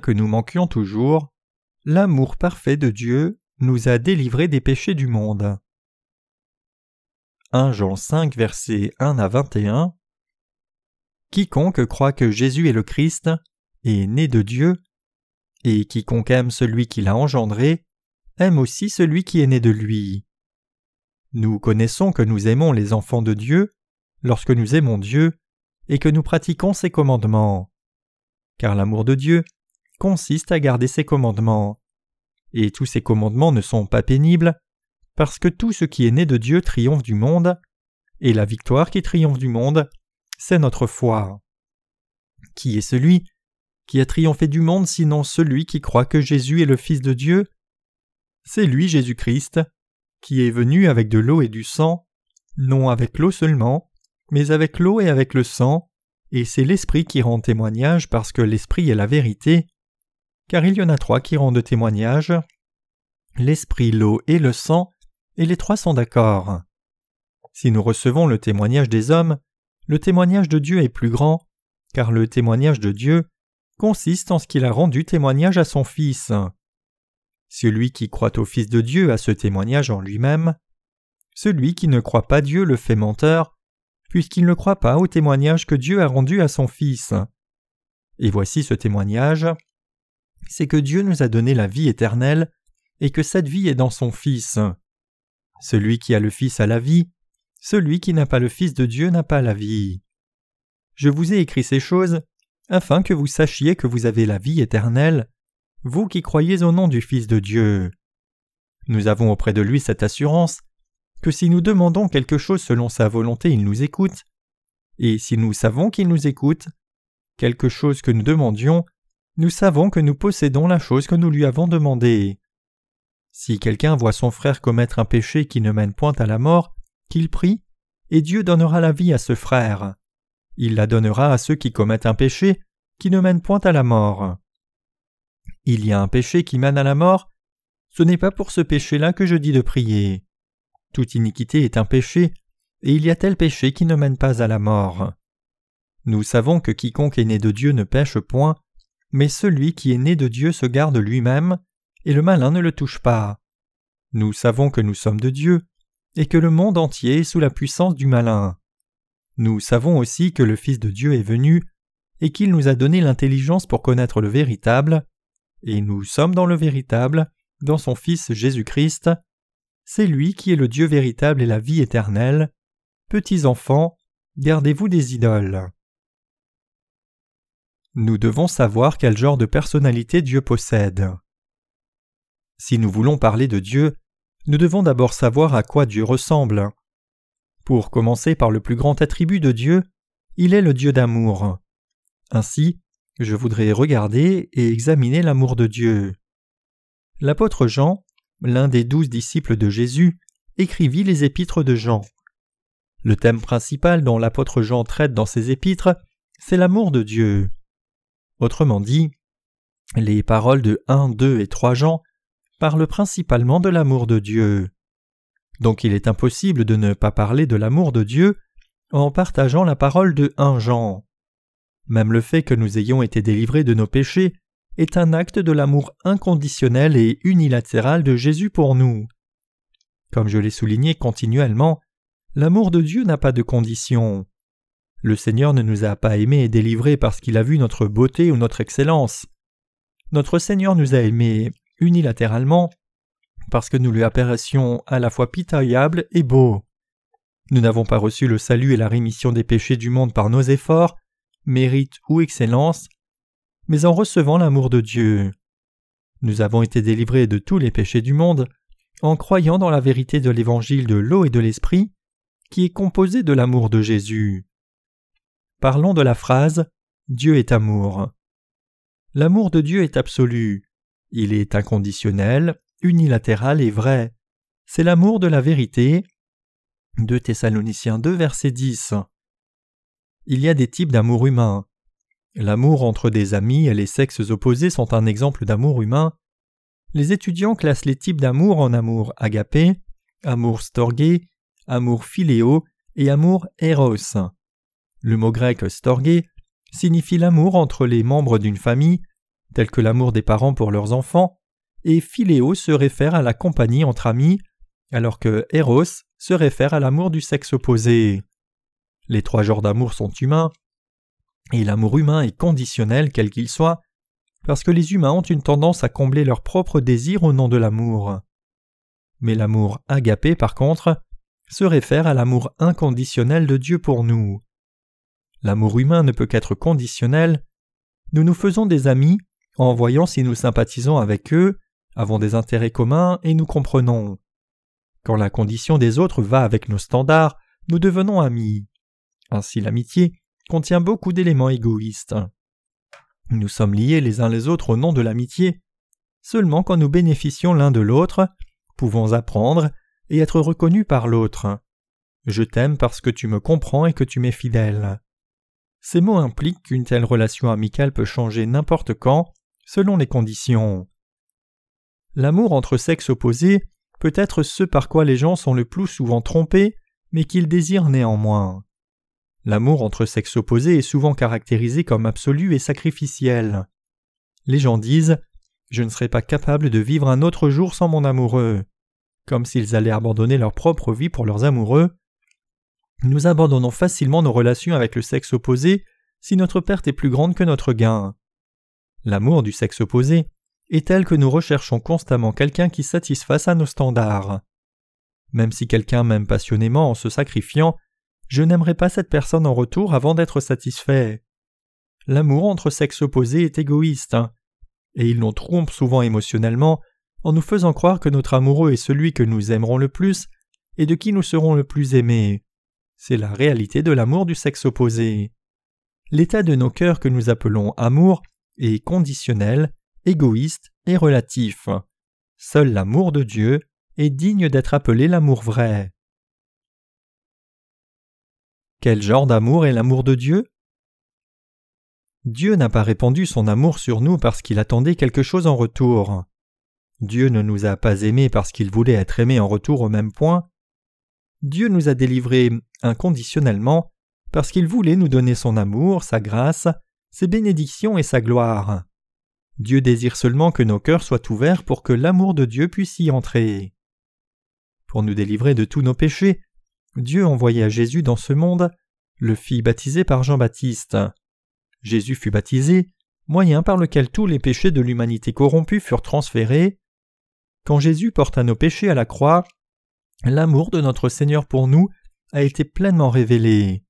que nous manquions toujours, l'amour parfait de Dieu nous a délivrés des péchés du monde. 1 Jean 5 versets 1 à 21 Quiconque croit que Jésus est le Christ est né de Dieu, et quiconque aime celui qui l'a engendré aime aussi celui qui est né de lui. Nous connaissons que nous aimons les enfants de Dieu lorsque nous aimons Dieu et que nous pratiquons ses commandements. Car l'amour de Dieu consiste à garder ses commandements. Et tous ces commandements ne sont pas pénibles, parce que tout ce qui est né de Dieu triomphe du monde, et la victoire qui triomphe du monde, c'est notre foi. Qui est celui qui a triomphé du monde sinon celui qui croit que Jésus est le Fils de Dieu? C'est lui Jésus-Christ, qui est venu avec de l'eau et du sang, non avec l'eau seulement, mais avec l'eau et avec le sang, et c'est l'Esprit qui rend témoignage parce que l'Esprit est la vérité, car il y en a trois qui rendent témoignage l'Esprit, l'eau et le sang, et les trois sont d'accord. Si nous recevons le témoignage des hommes, le témoignage de Dieu est plus grand, car le témoignage de Dieu consiste en ce qu'il a rendu témoignage à son Fils. Celui qui croit au Fils de Dieu a ce témoignage en lui-même. Celui qui ne croit pas Dieu le fait menteur, puisqu'il ne croit pas au témoignage que Dieu a rendu à son Fils. Et voici ce témoignage c'est que Dieu nous a donné la vie éternelle, et que cette vie est dans son Fils. Celui qui a le Fils a la vie, celui qui n'a pas le Fils de Dieu n'a pas la vie. Je vous ai écrit ces choses afin que vous sachiez que vous avez la vie éternelle, vous qui croyez au nom du Fils de Dieu. Nous avons auprès de lui cette assurance que si nous demandons quelque chose selon sa volonté, il nous écoute, et si nous savons qu'il nous écoute, quelque chose que nous demandions, nous savons que nous possédons la chose que nous lui avons demandée. Si quelqu'un voit son frère commettre un péché qui ne mène point à la mort, qu'il prie, et Dieu donnera la vie à ce frère. Il la donnera à ceux qui commettent un péché qui ne mène point à la mort. Il y a un péché qui mène à la mort, ce n'est pas pour ce péché-là que je dis de prier. Toute iniquité est un péché, et il y a tel péché qui ne mène pas à la mort. Nous savons que quiconque est né de Dieu ne pêche point, mais celui qui est né de Dieu se garde lui-même, et le malin ne le touche pas. Nous savons que nous sommes de Dieu, et que le monde entier est sous la puissance du malin. Nous savons aussi que le Fils de Dieu est venu, et qu'il nous a donné l'intelligence pour connaître le véritable, et nous sommes dans le véritable, dans son Fils Jésus-Christ. C'est lui qui est le Dieu véritable et la vie éternelle. Petits enfants, gardez-vous des idoles. Nous devons savoir quel genre de personnalité Dieu possède. Si nous voulons parler de Dieu, nous devons d'abord savoir à quoi Dieu ressemble. Pour commencer par le plus grand attribut de Dieu, il est le Dieu d'amour. Ainsi, je voudrais regarder et examiner l'amour de Dieu. L'apôtre Jean, l'un des douze disciples de Jésus, écrivit les épîtres de Jean. Le thème principal dont l'apôtre Jean traite dans ses épîtres, c'est l'amour de Dieu. Autrement dit, les paroles de 1, 2 et 3 Jean parlent principalement de l'amour de Dieu. Donc il est impossible de ne pas parler de l'amour de Dieu en partageant la parole de 1 Jean. Même le fait que nous ayons été délivrés de nos péchés est un acte de l'amour inconditionnel et unilatéral de Jésus pour nous. Comme je l'ai souligné continuellement, l'amour de Dieu n'a pas de condition. Le Seigneur ne nous a pas aimés et délivrés parce qu'il a vu notre beauté ou notre excellence. Notre Seigneur nous a aimés unilatéralement parce que nous lui apparaissions à la fois pitoyables et beaux. Nous n'avons pas reçu le salut et la rémission des péchés du monde par nos efforts, mérite ou excellence, mais en recevant l'amour de Dieu. Nous avons été délivrés de tous les péchés du monde en croyant dans la vérité de l'évangile de l'eau et de l'esprit, qui est composé de l'amour de Jésus. Parlons de la phrase Dieu est amour. L'amour de Dieu est absolu. Il est inconditionnel, unilatéral et vrai. C'est l'amour de la vérité. 2 Thessaloniciens 2 verset 10. Il y a des types d'amour humain. L'amour entre des amis et les sexes opposés sont un exemple d'amour humain. Les étudiants classent les types d'amour en amour agapé, amour storgé, amour philéo et amour eros. Le mot grec storgé signifie l'amour entre les membres d'une famille tel que l'amour des parents pour leurs enfants, et philéo se réfère à la compagnie entre amis, alors que Eros se réfère à l'amour du sexe opposé. Les trois genres d'amour sont humains, et l'amour humain est conditionnel quel qu'il soit, parce que les humains ont une tendance à combler leurs propres désirs au nom de l'amour. Mais l'amour agapé, par contre, se réfère à l'amour inconditionnel de Dieu pour nous. L'amour humain ne peut qu'être conditionnel. Nous nous faisons des amis en voyant si nous sympathisons avec eux, avons des intérêts communs et nous comprenons. Quand la condition des autres va avec nos standards, nous devenons amis. Ainsi l'amitié contient beaucoup d'éléments égoïstes. Nous sommes liés les uns les autres au nom de l'amitié. Seulement quand nous bénéficions l'un de l'autre, pouvons apprendre et être reconnus par l'autre. Je t'aime parce que tu me comprends et que tu m'es fidèle. Ces mots impliquent qu'une telle relation amicale peut changer n'importe quand, selon les conditions. L'amour entre sexes opposés peut être ce par quoi les gens sont le plus souvent trompés, mais qu'ils désirent néanmoins. L'amour entre sexes opposés est souvent caractérisé comme absolu et sacrificiel. Les gens disent Je ne serai pas capable de vivre un autre jour sans mon amoureux, comme s'ils allaient abandonner leur propre vie pour leurs amoureux. Nous abandonnons facilement nos relations avec le sexe opposé si notre perte est plus grande que notre gain. L'amour du sexe opposé est tel que nous recherchons constamment quelqu'un qui satisfasse à nos standards. Même si quelqu'un m'aime passionnément en se sacrifiant, je n'aimerai pas cette personne en retour avant d'être satisfait. L'amour entre sexes opposés est égoïste, et il nous trompe souvent émotionnellement en nous faisant croire que notre amoureux est celui que nous aimerons le plus et de qui nous serons le plus aimés. C'est la réalité de l'amour du sexe opposé. L'état de nos cœurs que nous appelons amour est conditionnel, égoïste et relatif. Seul l'amour de Dieu est digne d'être appelé l'amour vrai. Quel genre d'amour est l'amour de Dieu? Dieu n'a pas répandu son amour sur nous parce qu'il attendait quelque chose en retour. Dieu ne nous a pas aimés parce qu'il voulait être aimé en retour au même point. Dieu nous a délivrés inconditionnellement parce qu'il voulait nous donner son amour, sa grâce, ses bénédictions et sa gloire. Dieu désire seulement que nos cœurs soient ouverts pour que l'amour de Dieu puisse y entrer. Pour nous délivrer de tous nos péchés, Dieu envoya Jésus dans ce monde, le fit baptiser par Jean-Baptiste. Jésus fut baptisé, moyen par lequel tous les péchés de l'humanité corrompue furent transférés. Quand Jésus porta nos péchés à la croix, l'amour de notre Seigneur pour nous a été pleinement révélé.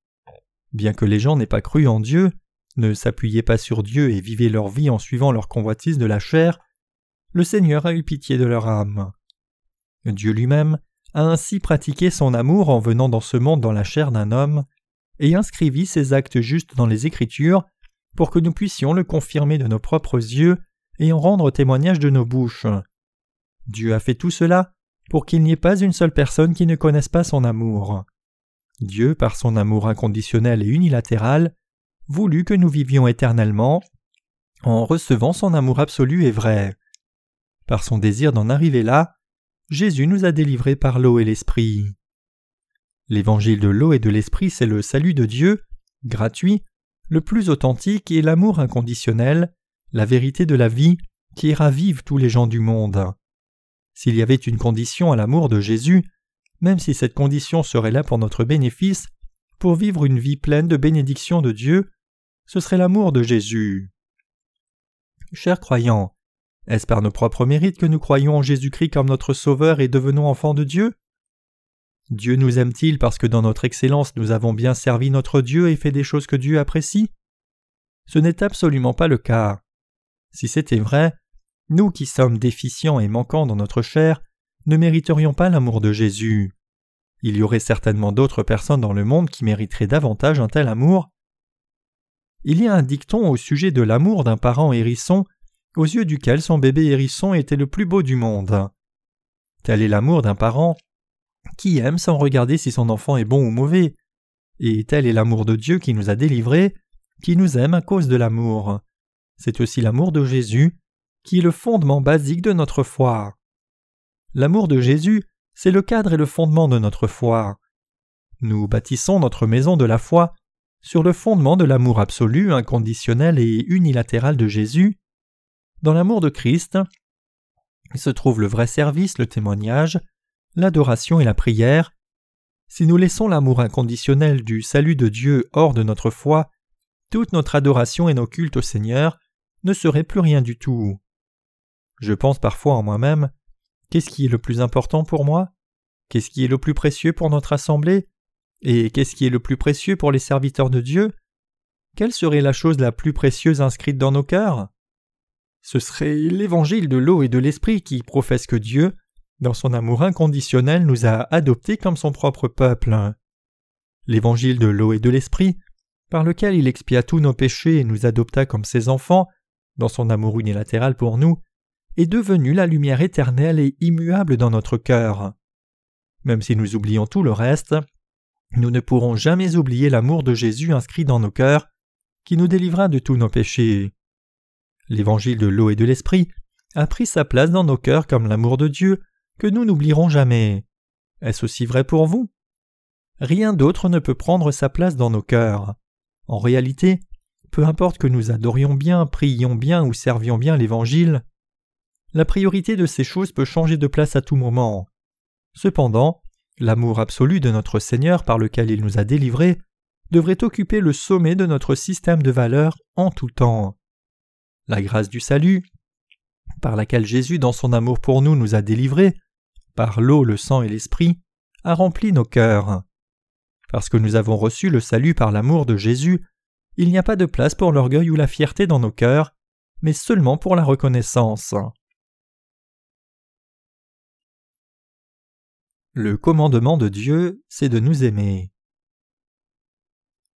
Bien que les gens n'aient pas cru en Dieu, ne s'appuyaient pas sur Dieu et vivaient leur vie en suivant leur convoitise de la chair, le Seigneur a eu pitié de leur âme. Dieu lui-même a ainsi pratiqué son amour en venant dans ce monde dans la chair d'un homme, et inscrivit ses actes justes dans les Écritures, pour que nous puissions le confirmer de nos propres yeux et en rendre témoignage de nos bouches. Dieu a fait tout cela pour qu'il n'y ait pas une seule personne qui ne connaisse pas son amour. Dieu, par son amour inconditionnel et unilatéral, voulut que nous vivions éternellement en recevant son amour absolu et vrai. Par son désir d'en arriver là, Jésus nous a délivrés par l'eau et l'esprit. L'évangile de l'eau et de l'esprit, c'est le salut de Dieu, gratuit, le plus authentique et l'amour inconditionnel, la vérité de la vie qui ravive tous les gens du monde. S'il y avait une condition à l'amour de Jésus, même si cette condition serait là pour notre bénéfice, pour vivre une vie pleine de bénédictions de Dieu, ce serait l'amour de Jésus. Chers croyants, est-ce par nos propres mérites que nous croyons en Jésus-Christ comme notre Sauveur et devenons enfants de Dieu? Dieu nous aime-t-il parce que dans notre excellence nous avons bien servi notre Dieu et fait des choses que Dieu apprécie? Ce n'est absolument pas le cas. Si c'était vrai, nous qui sommes déficients et manquants dans notre chair, ne mériterions pas l'amour de Jésus. Il y aurait certainement d'autres personnes dans le monde qui mériteraient davantage un tel amour. Il y a un dicton au sujet de l'amour d'un parent hérisson aux yeux duquel son bébé hérisson était le plus beau du monde. Tel est l'amour d'un parent qui aime sans regarder si son enfant est bon ou mauvais, et tel est l'amour de Dieu qui nous a délivrés, qui nous aime à cause de l'amour. C'est aussi l'amour de Jésus, qui est le fondement basique de notre foi. L'amour de Jésus, c'est le cadre et le fondement de notre foi. Nous bâtissons notre maison de la foi sur le fondement de l'amour absolu, inconditionnel et unilatéral de Jésus, Dans l'amour de Christ se trouve le vrai service, le témoignage, l'adoration et la prière. Si nous laissons l'amour inconditionnel du salut de Dieu hors de notre foi, toute notre adoration et nos cultes au Seigneur ne seraient plus rien du tout. Je pense parfois en moi-même Qu'est-ce qui est le plus important pour moi? Qu'est-ce qui est le plus précieux pour notre assemblée? Et qu'est-ce qui est le plus précieux pour les serviteurs de Dieu? Quelle serait la chose la plus précieuse inscrite dans nos cœurs? Ce serait l'évangile de l'eau et de l'esprit qui professe que Dieu, dans son amour inconditionnel, nous a adoptés comme son propre peuple. L'évangile de l'eau et de l'esprit, par lequel il expia tous nos péchés et nous adopta comme ses enfants, dans son amour unilatéral pour nous, est devenu la lumière éternelle et immuable dans notre cœur. Même si nous oublions tout le reste, nous ne pourrons jamais oublier l'amour de Jésus inscrit dans nos cœurs, qui nous délivra de tous nos péchés. L'évangile de l'eau et de l'esprit a pris sa place dans nos cœurs comme l'amour de Dieu, que nous n'oublierons jamais. Est-ce aussi vrai pour vous? Rien d'autre ne peut prendre sa place dans nos cœurs. En réalité, peu importe que nous adorions bien, prions bien ou servions bien l'Évangile, la priorité de ces choses peut changer de place à tout moment. Cependant, l'amour absolu de notre Seigneur par lequel il nous a délivrés devrait occuper le sommet de notre système de valeurs en tout temps. La grâce du salut, par laquelle Jésus dans son amour pour nous nous a délivrés, par l'eau, le sang et l'esprit, a rempli nos cœurs. Parce que nous avons reçu le salut par l'amour de Jésus, il n'y a pas de place pour l'orgueil ou la fierté dans nos cœurs, mais seulement pour la reconnaissance. Le commandement de Dieu, c'est de nous aimer.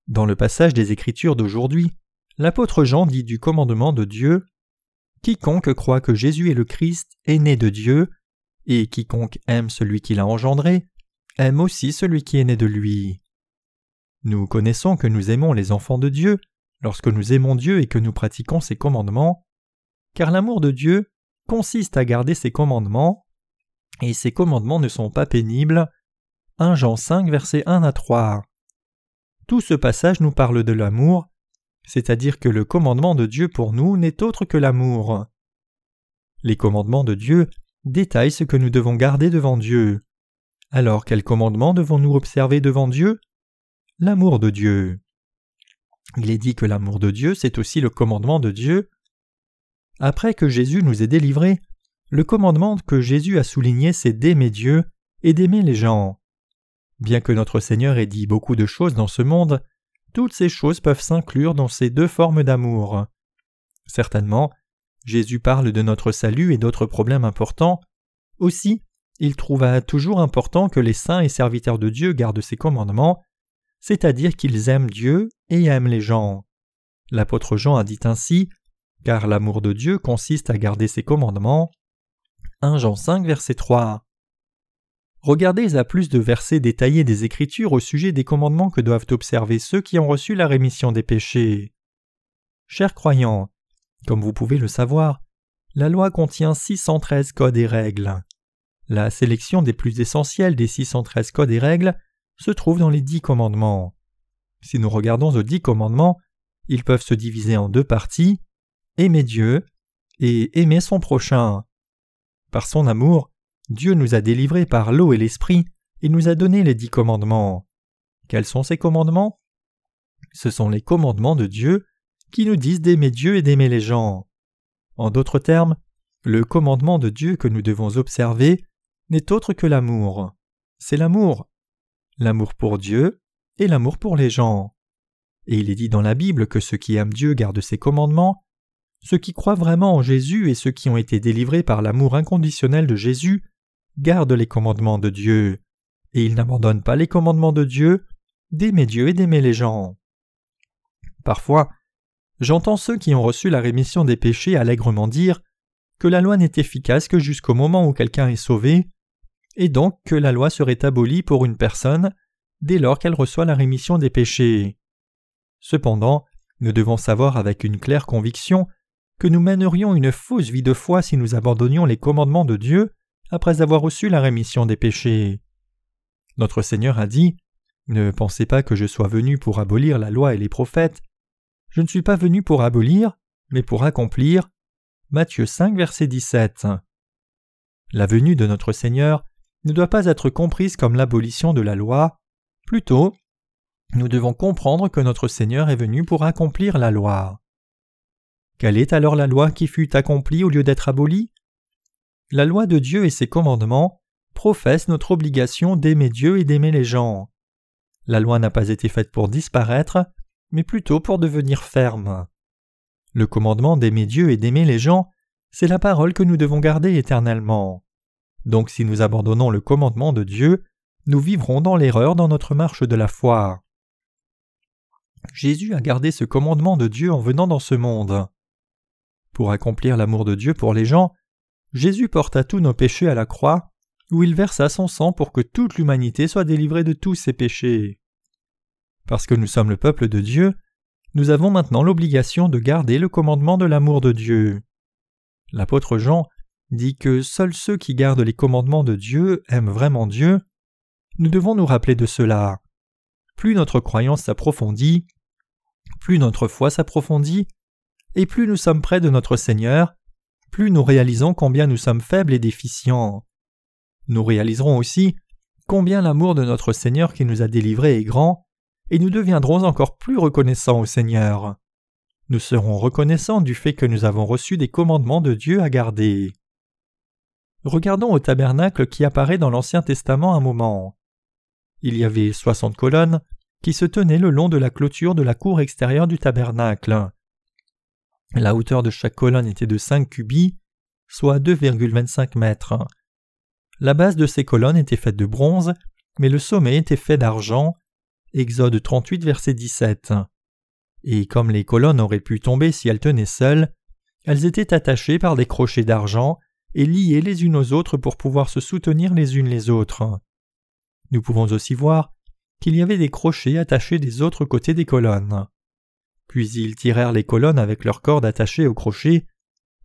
Dans le passage des Écritures d'aujourd'hui, l'apôtre Jean dit du commandement de Dieu Quiconque croit que Jésus est le Christ est né de Dieu, et quiconque aime celui qui l'a engendré aime aussi celui qui est né de lui. Nous connaissons que nous aimons les enfants de Dieu lorsque nous aimons Dieu et que nous pratiquons ses commandements, car l'amour de Dieu consiste à garder ses commandements et ces commandements ne sont pas pénibles. 1 Jean 5 versets 1 à 3. Tout ce passage nous parle de l'amour, c'est-à-dire que le commandement de Dieu pour nous n'est autre que l'amour. Les commandements de Dieu détaillent ce que nous devons garder devant Dieu. Alors quel commandement devons-nous observer devant Dieu? L'amour de Dieu. Il est dit que l'amour de Dieu, c'est aussi le commandement de Dieu. Après que Jésus nous ait délivrés, le commandement que Jésus a souligné, c'est d'aimer Dieu et d'aimer les gens. Bien que notre Seigneur ait dit beaucoup de choses dans ce monde, toutes ces choses peuvent s'inclure dans ces deux formes d'amour. Certainement, Jésus parle de notre salut et d'autres problèmes importants. Aussi, il trouva toujours important que les saints et serviteurs de Dieu gardent ses commandements, c'est-à-dire qu'ils aiment Dieu et aiment les gens. L'apôtre Jean a dit ainsi Car l'amour de Dieu consiste à garder ses commandements. 1 Jean 5, verset 3. Regardez à plus de versets détaillés des Écritures au sujet des commandements que doivent observer ceux qui ont reçu la rémission des péchés. Chers croyants, comme vous pouvez le savoir, la loi contient 613 codes et règles. La sélection des plus essentiels des 613 codes et règles se trouve dans les dix commandements. Si nous regardons aux dix commandements, ils peuvent se diviser en deux parties aimer Dieu et aimer son prochain. Par son amour, Dieu nous a délivrés par l'eau et l'esprit et nous a donné les dix commandements. Quels sont ces commandements? Ce sont les commandements de Dieu qui nous disent d'aimer Dieu et d'aimer les gens. En d'autres termes, le commandement de Dieu que nous devons observer n'est autre que l'amour. C'est l'amour. L'amour pour Dieu et l'amour pour les gens. Et il est dit dans la Bible que ceux qui aiment Dieu gardent ses commandements, ceux qui croient vraiment en Jésus et ceux qui ont été délivrés par l'amour inconditionnel de Jésus gardent les commandements de Dieu, et ils n'abandonnent pas les commandements de Dieu d'aimer Dieu et d'aimer les gens. Parfois, j'entends ceux qui ont reçu la rémission des péchés allègrement dire que la loi n'est efficace que jusqu'au moment où quelqu'un est sauvé, et donc que la loi serait abolie pour une personne dès lors qu'elle reçoit la rémission des péchés. Cependant, nous devons savoir avec une claire conviction que nous mènerions une fausse vie de foi si nous abandonnions les commandements de Dieu après avoir reçu la rémission des péchés. Notre Seigneur a dit Ne pensez pas que je sois venu pour abolir la loi et les prophètes. Je ne suis pas venu pour abolir, mais pour accomplir. Matthieu 5, verset 17. La venue de notre Seigneur ne doit pas être comprise comme l'abolition de la loi, plutôt, nous devons comprendre que notre Seigneur est venu pour accomplir la loi. Quelle est alors la loi qui fut accomplie au lieu d'être abolie? La loi de Dieu et ses commandements professent notre obligation d'aimer Dieu et d'aimer les gens. La loi n'a pas été faite pour disparaître, mais plutôt pour devenir ferme. Le commandement d'aimer Dieu et d'aimer les gens, c'est la parole que nous devons garder éternellement. Donc si nous abandonnons le commandement de Dieu, nous vivrons dans l'erreur dans notre marche de la foi. Jésus a gardé ce commandement de Dieu en venant dans ce monde. Pour accomplir l'amour de Dieu pour les gens, Jésus porta tous nos péchés à la croix, où il versa son sang pour que toute l'humanité soit délivrée de tous ses péchés. Parce que nous sommes le peuple de Dieu, nous avons maintenant l'obligation de garder le commandement de l'amour de Dieu. L'apôtre Jean dit que seuls ceux qui gardent les commandements de Dieu aiment vraiment Dieu. Nous devons nous rappeler de cela. Plus notre croyance s'approfondit, plus notre foi s'approfondit, et plus nous sommes près de notre Seigneur, plus nous réalisons combien nous sommes faibles et déficients. Nous réaliserons aussi combien l'amour de notre Seigneur qui nous a délivrés est grand, et nous deviendrons encore plus reconnaissants au Seigneur. Nous serons reconnaissants du fait que nous avons reçu des commandements de Dieu à garder. Regardons au tabernacle qui apparaît dans l'Ancien Testament un moment. Il y avait soixante colonnes qui se tenaient le long de la clôture de la cour extérieure du tabernacle. La hauteur de chaque colonne était de cinq cubits, soit 2,25 mètres. La base de ces colonnes était faite de bronze, mais le sommet était fait d'argent. Exode 38, verset 17. Et comme les colonnes auraient pu tomber si elles tenaient seules, elles étaient attachées par des crochets d'argent et liées les unes aux autres pour pouvoir se soutenir les unes les autres. Nous pouvons aussi voir qu'il y avait des crochets attachés des autres côtés des colonnes. Puis ils tirèrent les colonnes avec leurs cordes attachées aux crochets,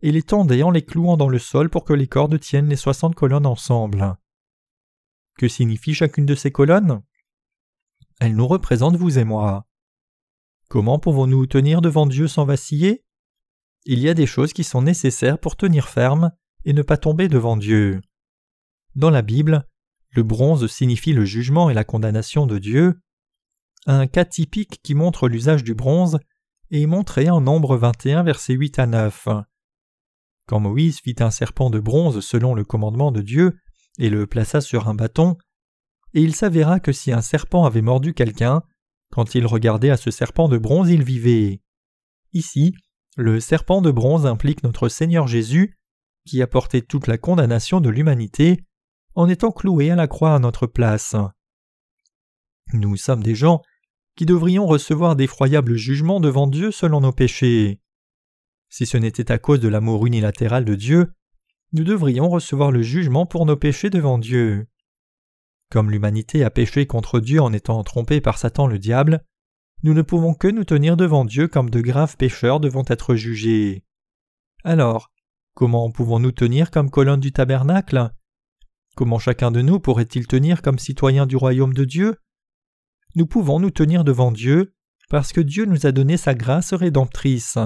et les tendaient en les clouant dans le sol pour que les cordes tiennent les soixante colonnes ensemble. Que signifie chacune de ces colonnes? Elles nous représentent vous et moi. Comment pouvons-nous tenir devant Dieu sans vaciller? Il y a des choses qui sont nécessaires pour tenir ferme et ne pas tomber devant Dieu. Dans la Bible, le bronze signifie le jugement et la condamnation de Dieu. Un cas typique qui montre l'usage du bronze est montré en Nombre 21, versets 8 à 9. Quand Moïse fit un serpent de bronze selon le commandement de Dieu et le plaça sur un bâton, et il s'avéra que si un serpent avait mordu quelqu'un, quand il regardait à ce serpent de bronze, il vivait. Ici, le serpent de bronze implique notre Seigneur Jésus, qui a porté toute la condamnation de l'humanité en étant cloué à la croix à notre place. Nous sommes des gens qui devrions recevoir d'effroyables jugements devant Dieu selon nos péchés. Si ce n'était à cause de l'amour unilatéral de Dieu, nous devrions recevoir le jugement pour nos péchés devant Dieu. Comme l'humanité a péché contre Dieu en étant trompée par Satan le diable, nous ne pouvons que nous tenir devant Dieu comme de graves pécheurs devant être jugés. Alors, comment pouvons-nous tenir comme colonne du tabernacle? Comment chacun de nous pourrait-il tenir comme citoyen du royaume de Dieu? Nous pouvons nous tenir devant Dieu parce que Dieu nous a donné sa grâce rédemptrice.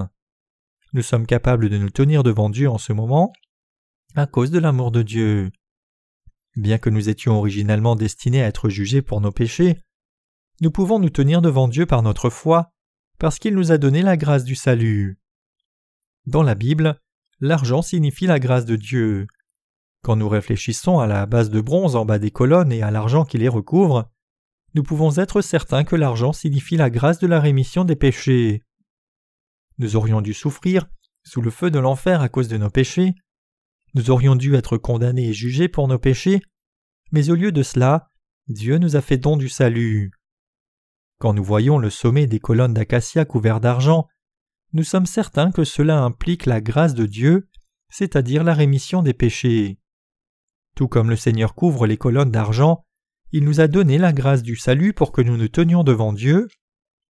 Nous sommes capables de nous tenir devant Dieu en ce moment à cause de l'amour de Dieu. Bien que nous étions originellement destinés à être jugés pour nos péchés, nous pouvons nous tenir devant Dieu par notre foi, parce qu'il nous a donné la grâce du salut. Dans la Bible, l'argent signifie la grâce de Dieu. Quand nous réfléchissons à la base de bronze en bas des colonnes et à l'argent qui les recouvre, nous pouvons être certains que l'argent signifie la grâce de la rémission des péchés. Nous aurions dû souffrir sous le feu de l'enfer à cause de nos péchés, nous aurions dû être condamnés et jugés pour nos péchés, mais au lieu de cela, Dieu nous a fait don du salut. Quand nous voyons le sommet des colonnes d'acacia couvertes d'argent, nous sommes certains que cela implique la grâce de Dieu, c'est-à-dire la rémission des péchés. Tout comme le Seigneur couvre les colonnes d'argent, il nous a donné la grâce du salut pour que nous nous tenions devant Dieu,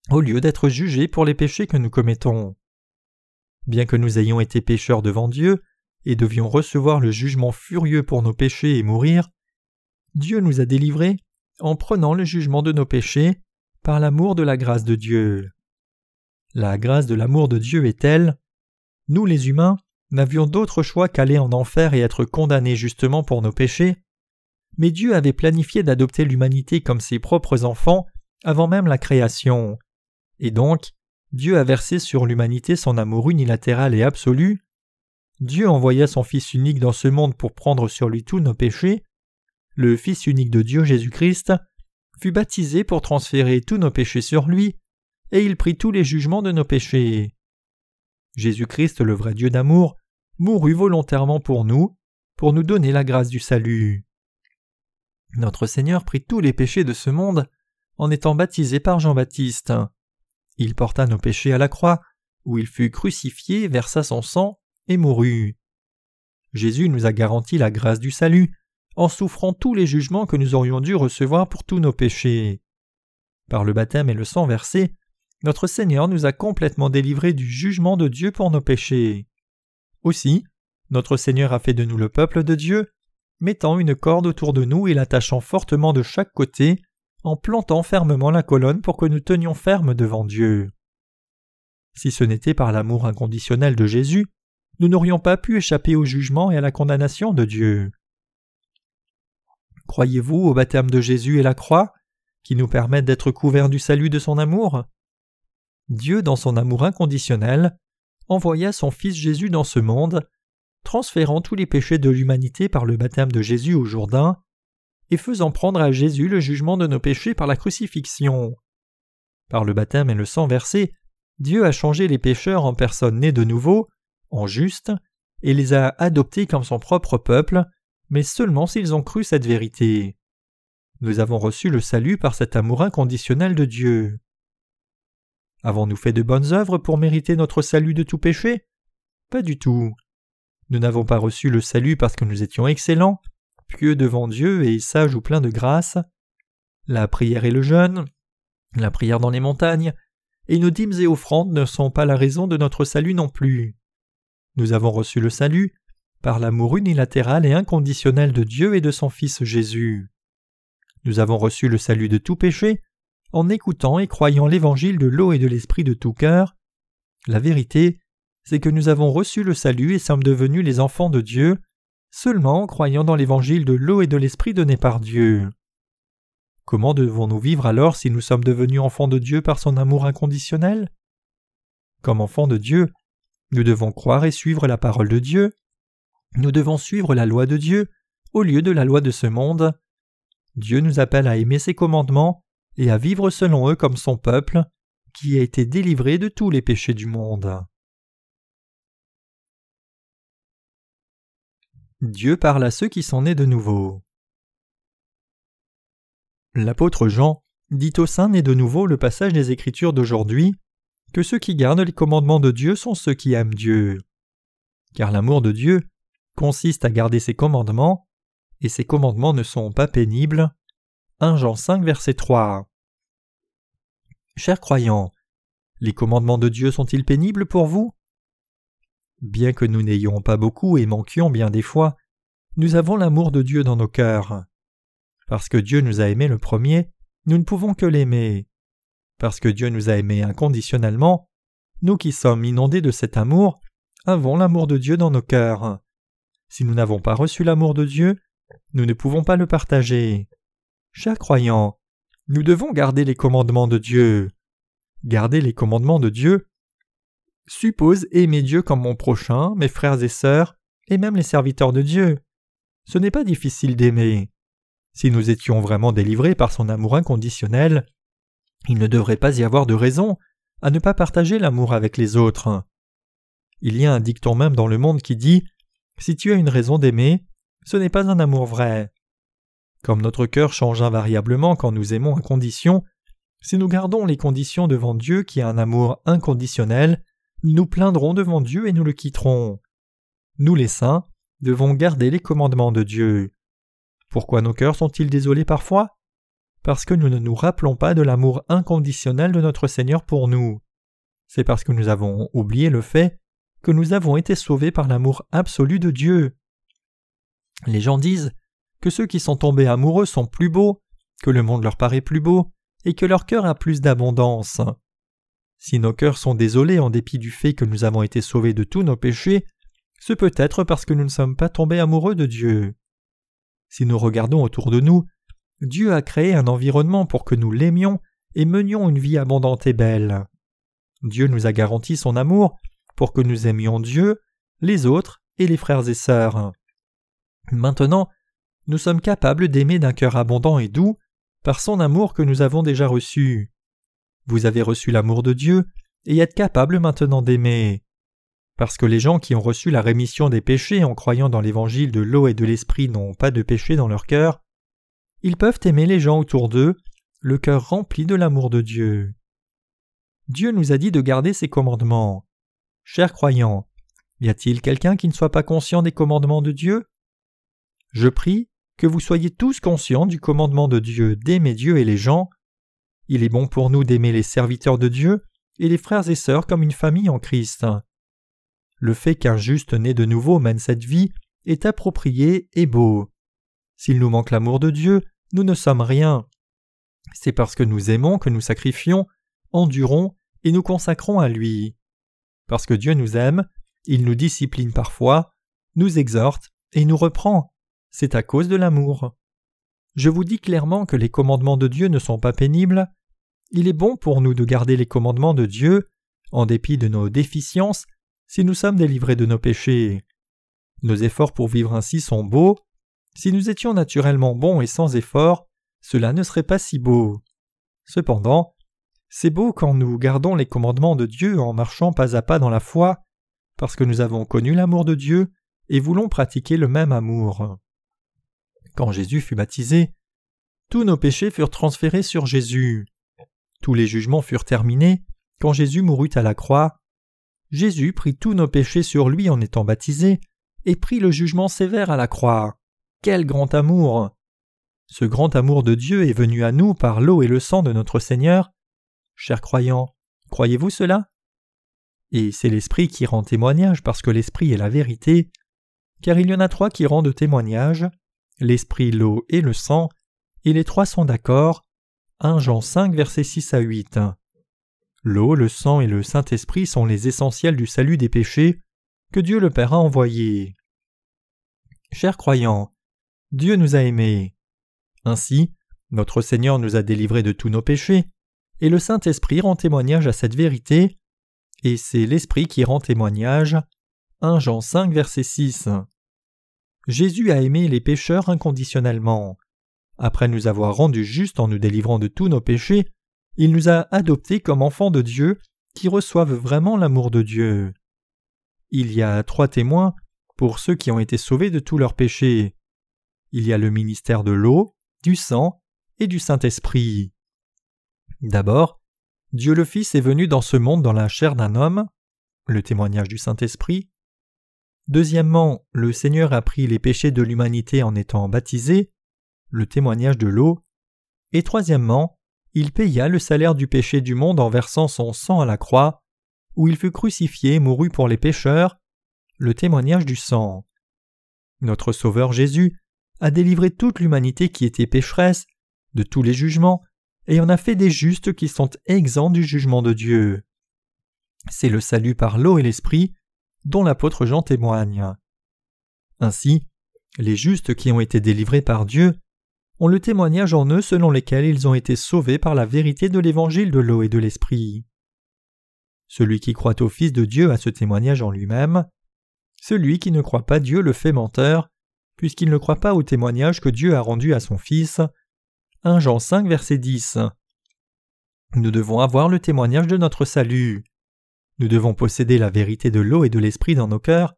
au lieu d'être jugés pour les péchés que nous commettons. Bien que nous ayons été pécheurs devant Dieu, et devions recevoir le jugement furieux pour nos péchés et mourir, Dieu nous a délivrés en prenant le jugement de nos péchés par l'amour de la grâce de Dieu. La grâce de l'amour de Dieu est telle nous les humains, n'avions d'autre choix qu'aller en enfer et être condamnés justement pour nos péchés, mais Dieu avait planifié d'adopter l'humanité comme ses propres enfants avant même la création. Et donc, Dieu a versé sur l'humanité son amour unilatéral et absolu. Dieu envoya son Fils unique dans ce monde pour prendre sur lui tous nos péchés. Le Fils unique de Dieu Jésus-Christ fut baptisé pour transférer tous nos péchés sur lui, et il prit tous les jugements de nos péchés. Jésus-Christ, le vrai Dieu d'amour, mourut volontairement pour nous, pour nous donner la grâce du salut. Notre Seigneur prit tous les péchés de ce monde en étant baptisé par Jean-Baptiste. Il porta nos péchés à la croix, où il fut crucifié, versa son sang et mourut. Jésus nous a garanti la grâce du salut en souffrant tous les jugements que nous aurions dû recevoir pour tous nos péchés. Par le baptême et le sang versé, notre Seigneur nous a complètement délivrés du jugement de Dieu pour nos péchés. Aussi, notre Seigneur a fait de nous le peuple de Dieu, mettant une corde autour de nous et l'attachant fortement de chaque côté, en plantant fermement la colonne pour que nous tenions ferme devant Dieu. Si ce n'était par l'amour inconditionnel de Jésus, nous n'aurions pas pu échapper au jugement et à la condamnation de Dieu. Croyez-vous au baptême de Jésus et la croix, qui nous permettent d'être couverts du salut de son amour? Dieu, dans son amour inconditionnel, envoya son Fils Jésus dans ce monde, transférant tous les péchés de l'humanité par le baptême de Jésus au Jourdain, et faisant prendre à Jésus le jugement de nos péchés par la crucifixion. Par le baptême et le sang versé, Dieu a changé les pécheurs en personnes nées de nouveau, en justes, et les a adoptés comme son propre peuple, mais seulement s'ils ont cru cette vérité. Nous avons reçu le salut par cet amour inconditionnel de Dieu. Avons-nous fait de bonnes œuvres pour mériter notre salut de tout péché? Pas du tout. Nous n'avons pas reçu le salut parce que nous étions excellents, pieux devant Dieu et sages ou pleins de grâce. La prière et le jeûne, la prière dans les montagnes, et nos dîmes et offrandes ne sont pas la raison de notre salut non plus. Nous avons reçu le salut par l'amour unilatéral et inconditionnel de Dieu et de son Fils Jésus. Nous avons reçu le salut de tout péché en écoutant et croyant l'évangile de l'eau et de l'esprit de tout cœur. La vérité, c'est que nous avons reçu le salut et sommes devenus les enfants de Dieu seulement en croyant dans l'évangile de l'eau et de l'esprit donné par Dieu. Comment devons-nous vivre alors si nous sommes devenus enfants de Dieu par son amour inconditionnel? Comme enfants de Dieu, nous devons croire et suivre la parole de Dieu, nous devons suivre la loi de Dieu au lieu de la loi de ce monde. Dieu nous appelle à aimer ses commandements et à vivre selon eux comme son peuple, qui a été délivré de tous les péchés du monde. Dieu parle à ceux qui sont nés de nouveau. L'apôtre Jean dit aux saints nés de nouveau le passage des Écritures d'aujourd'hui que ceux qui gardent les commandements de Dieu sont ceux qui aiment Dieu. Car l'amour de Dieu consiste à garder ses commandements, et ses commandements ne sont pas pénibles. 1 Jean 5 verset 3. Chers croyants, les commandements de Dieu sont-ils pénibles pour vous? Bien que nous n'ayons pas beaucoup et manquions bien des fois, nous avons l'amour de Dieu dans nos cœurs. Parce que Dieu nous a aimés le premier, nous ne pouvons que l'aimer. Parce que Dieu nous a aimés inconditionnellement, nous qui sommes inondés de cet amour, avons l'amour de Dieu dans nos cœurs. Si nous n'avons pas reçu l'amour de Dieu, nous ne pouvons pas le partager. Chers croyants, nous devons garder les commandements de Dieu. Garder les commandements de Dieu, suppose aimer Dieu comme mon prochain, mes frères et sœurs, et même les serviteurs de Dieu. Ce n'est pas difficile d'aimer. Si nous étions vraiment délivrés par son amour inconditionnel, il ne devrait pas y avoir de raison à ne pas partager l'amour avec les autres. Il y a un dicton même dans le monde qui dit Si tu as une raison d'aimer, ce n'est pas un amour vrai. Comme notre cœur change invariablement quand nous aimons à condition, si nous gardons les conditions devant Dieu qui a un amour inconditionnel, nous plaindrons devant Dieu et nous le quitterons. Nous les saints devons garder les commandements de Dieu. Pourquoi nos cœurs sont-ils désolés parfois? Parce que nous ne nous rappelons pas de l'amour inconditionnel de notre Seigneur pour nous. C'est parce que nous avons oublié le fait que nous avons été sauvés par l'amour absolu de Dieu. Les gens disent que ceux qui sont tombés amoureux sont plus beaux, que le monde leur paraît plus beau, et que leur cœur a plus d'abondance. Si nos cœurs sont désolés en dépit du fait que nous avons été sauvés de tous nos péchés, ce peut être parce que nous ne sommes pas tombés amoureux de Dieu. Si nous regardons autour de nous, Dieu a créé un environnement pour que nous l'aimions et menions une vie abondante et belle. Dieu nous a garanti son amour pour que nous aimions Dieu, les autres et les frères et sœurs. Maintenant, nous sommes capables d'aimer d'un cœur abondant et doux par son amour que nous avons déjà reçu. Vous avez reçu l'amour de Dieu et êtes capable maintenant d'aimer. Parce que les gens qui ont reçu la rémission des péchés en croyant dans l'évangile de l'eau et de l'esprit n'ont pas de péché dans leur cœur, ils peuvent aimer les gens autour d'eux, le cœur rempli de l'amour de Dieu. Dieu nous a dit de garder ses commandements. Chers croyants, y a-t-il quelqu'un qui ne soit pas conscient des commandements de Dieu? Je prie que vous soyez tous conscients du commandement de Dieu d'aimer Dieu et les gens. Il est bon pour nous d'aimer les serviteurs de Dieu et les frères et sœurs comme une famille en Christ. Le fait qu'un juste né de nouveau mène cette vie est approprié et beau. S'il nous manque l'amour de Dieu, nous ne sommes rien. C'est parce que nous aimons que nous sacrifions, endurons et nous consacrons à lui. Parce que Dieu nous aime, il nous discipline parfois, nous exhorte et nous reprend. C'est à cause de l'amour. Je vous dis clairement que les commandements de Dieu ne sont pas pénibles. Il est bon pour nous de garder les commandements de Dieu, en dépit de nos déficiences, si nous sommes délivrés de nos péchés. Nos efforts pour vivre ainsi sont beaux. Si nous étions naturellement bons et sans efforts, cela ne serait pas si beau. Cependant, c'est beau quand nous gardons les commandements de Dieu en marchant pas à pas dans la foi, parce que nous avons connu l'amour de Dieu et voulons pratiquer le même amour. Quand Jésus fut baptisé, tous nos péchés furent transférés sur Jésus. Tous les jugements furent terminés quand Jésus mourut à la croix, Jésus prit tous nos péchés sur lui en étant baptisé, et prit le jugement sévère à la croix. Quel grand amour. Ce grand amour de Dieu est venu à nous par l'eau et le sang de notre Seigneur. Chers croyants, croyez-vous cela? Et c'est l'Esprit qui rend témoignage parce que l'Esprit est la vérité, car il y en a trois qui rendent témoignage, l'Esprit, l'eau et le sang, et les trois sont d'accord. 1 Jean 5 versets 6 à 8. L'eau, le sang et le Saint-Esprit sont les essentiels du salut des péchés que Dieu le Père a envoyés. Chers croyants, Dieu nous a aimés. Ainsi, notre Seigneur nous a délivrés de tous nos péchés, et le Saint-Esprit rend témoignage à cette vérité, et c'est l'Esprit qui rend témoignage. 1 Jean 5 verset 6. Jésus a aimé les pécheurs inconditionnellement. Après nous avoir rendus justes en nous délivrant de tous nos péchés, il nous a adoptés comme enfants de Dieu qui reçoivent vraiment l'amour de Dieu. Il y a trois témoins pour ceux qui ont été sauvés de tous leurs péchés. Il y a le ministère de l'eau, du sang et du Saint-Esprit. D'abord, Dieu le Fils est venu dans ce monde dans la chair d'un homme, le témoignage du Saint-Esprit. Deuxièmement, le Seigneur a pris les péchés de l'humanité en étant baptisé, le témoignage de l'eau. Et troisièmement, il paya le salaire du péché du monde en versant son sang à la croix, où il fut crucifié et mourut pour les pécheurs, le témoignage du sang. Notre Sauveur Jésus a délivré toute l'humanité qui était pécheresse de tous les jugements et en a fait des justes qui sont exempts du jugement de Dieu. C'est le salut par l'eau et l'esprit dont l'apôtre Jean témoigne. Ainsi, les justes qui ont été délivrés par Dieu ont le témoignage en eux selon lesquels ils ont été sauvés par la vérité de l'évangile de l'eau et de l'esprit. Celui qui croit au Fils de Dieu a ce témoignage en lui-même. Celui qui ne croit pas Dieu le fait menteur, puisqu'il ne croit pas au témoignage que Dieu a rendu à son Fils. 1 Jean 5 verset 10. Nous devons avoir le témoignage de notre salut. Nous devons posséder la vérité de l'eau et de l'esprit dans nos cœurs,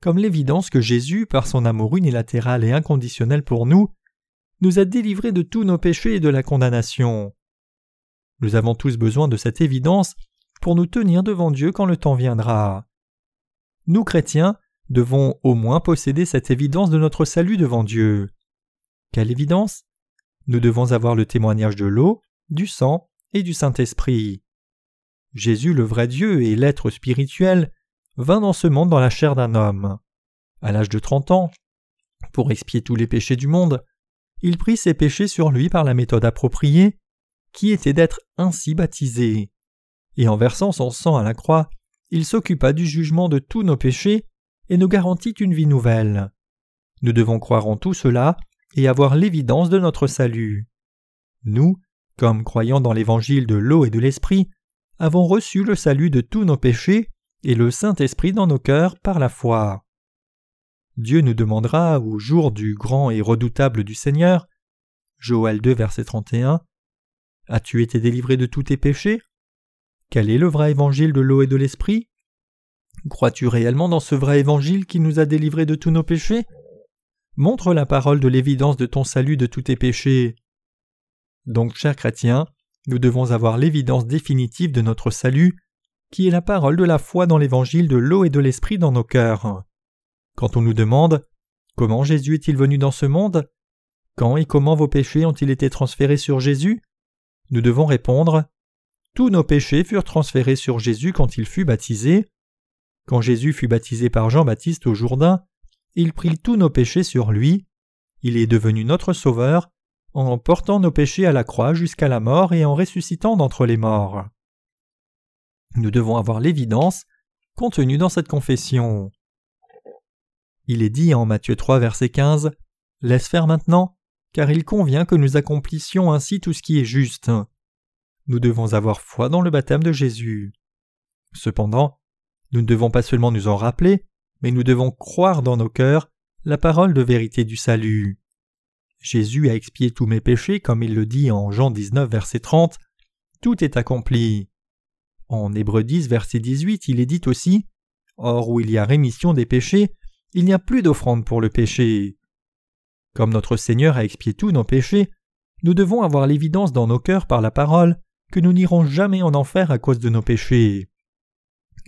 comme l'évidence que Jésus, par son amour unilatéral et inconditionnel pour nous, nous a délivrés de tous nos péchés et de la condamnation. Nous avons tous besoin de cette évidence pour nous tenir devant Dieu quand le temps viendra. Nous chrétiens devons au moins posséder cette évidence de notre salut devant Dieu. Quelle évidence? Nous devons avoir le témoignage de l'eau, du sang et du Saint-Esprit. Jésus le vrai Dieu et l'être spirituel vint dans ce monde dans la chair d'un homme. À l'âge de trente ans, pour expier tous les péchés du monde, il prit ses péchés sur lui par la méthode appropriée, qui était d'être ainsi baptisé. Et en versant son sang à la croix, il s'occupa du jugement de tous nos péchés, et nous garantit une vie nouvelle. Nous devons croire en tout cela et avoir l'évidence de notre salut. Nous, comme croyant dans l'évangile de l'eau et de l'esprit, avons reçu le salut de tous nos péchés et le Saint-Esprit dans nos cœurs par la foi. Dieu nous demandera au jour du grand et redoutable du Seigneur, Joël 2 verset 31, As-tu été délivré de tous tes péchés? Quel est le vrai évangile de l'eau et de l'esprit? Crois-tu réellement dans ce vrai évangile qui nous a délivrés de tous nos péchés? Montre la parole de l'évidence de ton salut de tous tes péchés. Donc, chers chrétiens, nous devons avoir l'évidence définitive de notre salut, qui est la parole de la foi dans l'évangile de l'eau et de l'esprit dans nos cœurs. Quand on nous demande Comment Jésus est-il venu dans ce monde? Quand et comment vos péchés ont-ils été transférés sur Jésus? Nous devons répondre Tous nos péchés furent transférés sur Jésus quand il fut baptisé. Quand Jésus fut baptisé par Jean-Baptiste au Jourdain, il prit tous nos péchés sur lui, il est devenu notre Sauveur, en portant nos péchés à la croix jusqu'à la mort et en ressuscitant d'entre les morts. Nous devons avoir l'évidence contenue dans cette confession. Il est dit en Matthieu 3 verset 15 Laisse faire maintenant, car il convient que nous accomplissions ainsi tout ce qui est juste. Nous devons avoir foi dans le baptême de Jésus. Cependant, nous ne devons pas seulement nous en rappeler, mais nous devons croire dans nos cœurs la parole de vérité du salut. Jésus a expié tous mes péchés, comme il le dit en Jean 19, verset 30. Tout est accompli. En Hébreu 10, verset 18, il est dit aussi Or, où il y a rémission des péchés, il n'y a plus d'offrande pour le péché. Comme notre Seigneur a expié tous nos péchés, nous devons avoir l'évidence dans nos cœurs par la parole que nous n'irons jamais en enfer à cause de nos péchés.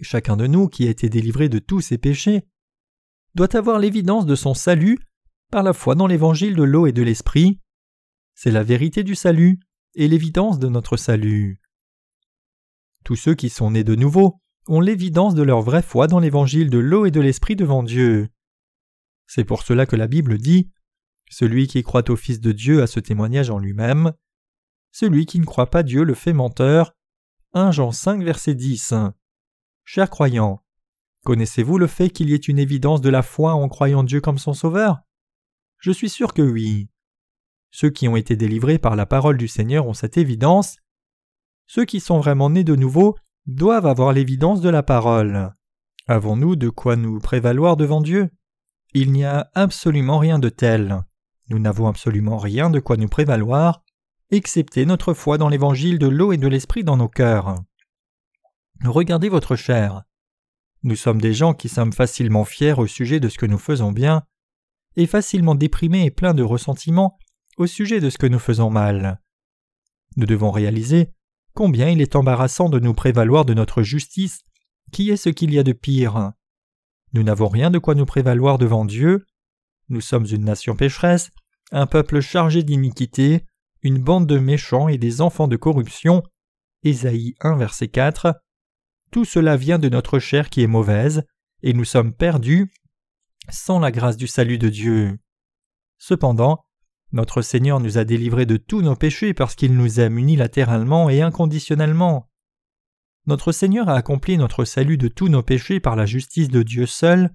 Chacun de nous qui a été délivré de tous ses péchés doit avoir l'évidence de son salut par la foi dans l'évangile de l'eau et de l'esprit. C'est la vérité du salut et l'évidence de notre salut. Tous ceux qui sont nés de nouveau ont l'évidence de leur vraie foi dans l'évangile de l'eau et de l'esprit devant Dieu. C'est pour cela que la Bible dit Celui qui croit au Fils de Dieu a ce témoignage en lui-même. Celui qui ne croit pas Dieu le fait menteur. 1 Jean 5 verset 10. Chers croyants, connaissez-vous le fait qu'il y ait une évidence de la foi en croyant Dieu comme son Sauveur? Je suis sûr que oui. Ceux qui ont été délivrés par la parole du Seigneur ont cette évidence. Ceux qui sont vraiment nés de nouveau doivent avoir l'évidence de la parole. Avons-nous de quoi nous prévaloir devant Dieu? Il n'y a absolument rien de tel. Nous n'avons absolument rien de quoi nous prévaloir, excepté notre foi dans l'évangile de l'eau et de l'esprit dans nos cœurs. Regardez votre chair. Nous sommes des gens qui sommes facilement fiers au sujet de ce que nous faisons bien, et facilement déprimés et pleins de ressentiment au sujet de ce que nous faisons mal. Nous devons réaliser combien il est embarrassant de nous prévaloir de notre justice, qui est ce qu'il y a de pire. Nous n'avons rien de quoi nous prévaloir devant Dieu. Nous sommes une nation pécheresse, un peuple chargé d'iniquité, une bande de méchants et des enfants de corruption. Ésaïe 1 verset 4. Tout cela vient de notre chair qui est mauvaise, et nous sommes perdus sans la grâce du salut de Dieu. Cependant, notre Seigneur nous a délivrés de tous nos péchés parce qu'il nous aime unilatéralement et inconditionnellement. Notre Seigneur a accompli notre salut de tous nos péchés par la justice de Dieu seul,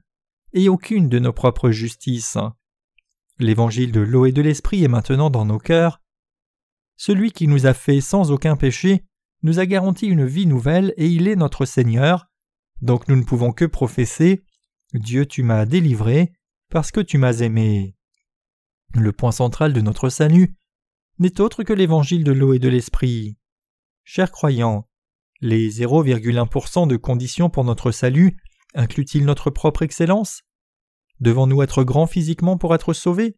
et aucune de nos propres justices. L'évangile de l'eau et de l'esprit est maintenant dans nos cœurs. Celui qui nous a fait sans aucun péché nous a garanti une vie nouvelle et il est notre Seigneur, donc nous ne pouvons que professer Dieu tu m'as délivré parce que tu m'as aimé. Le point central de notre salut n'est autre que l'évangile de l'eau et de l'esprit. Chers croyants, les 0,1% de conditions pour notre salut incluent-ils notre propre excellence? Devons-nous être grands physiquement pour être sauvés?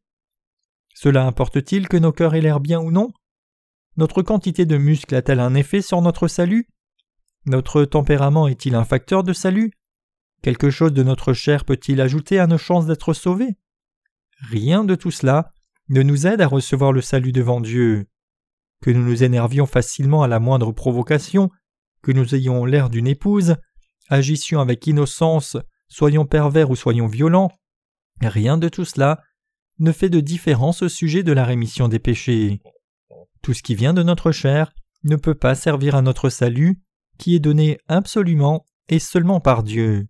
Cela importe-t-il que nos cœurs aient l'air bien ou non? Notre quantité de muscles a-t-elle un effet sur notre salut? Notre tempérament est-il un facteur de salut? Quelque chose de notre chair peut-il ajouter à nos chances d'être sauvés? Rien de tout cela ne nous aide à recevoir le salut devant Dieu. Que nous nous énervions facilement à la moindre provocation, que nous ayons l'air d'une épouse, agissions avec innocence, soyons pervers ou soyons violents, rien de tout cela ne fait de différence au sujet de la rémission des péchés. Tout ce qui vient de notre chair ne peut pas servir à notre salut, qui est donné absolument et seulement par Dieu.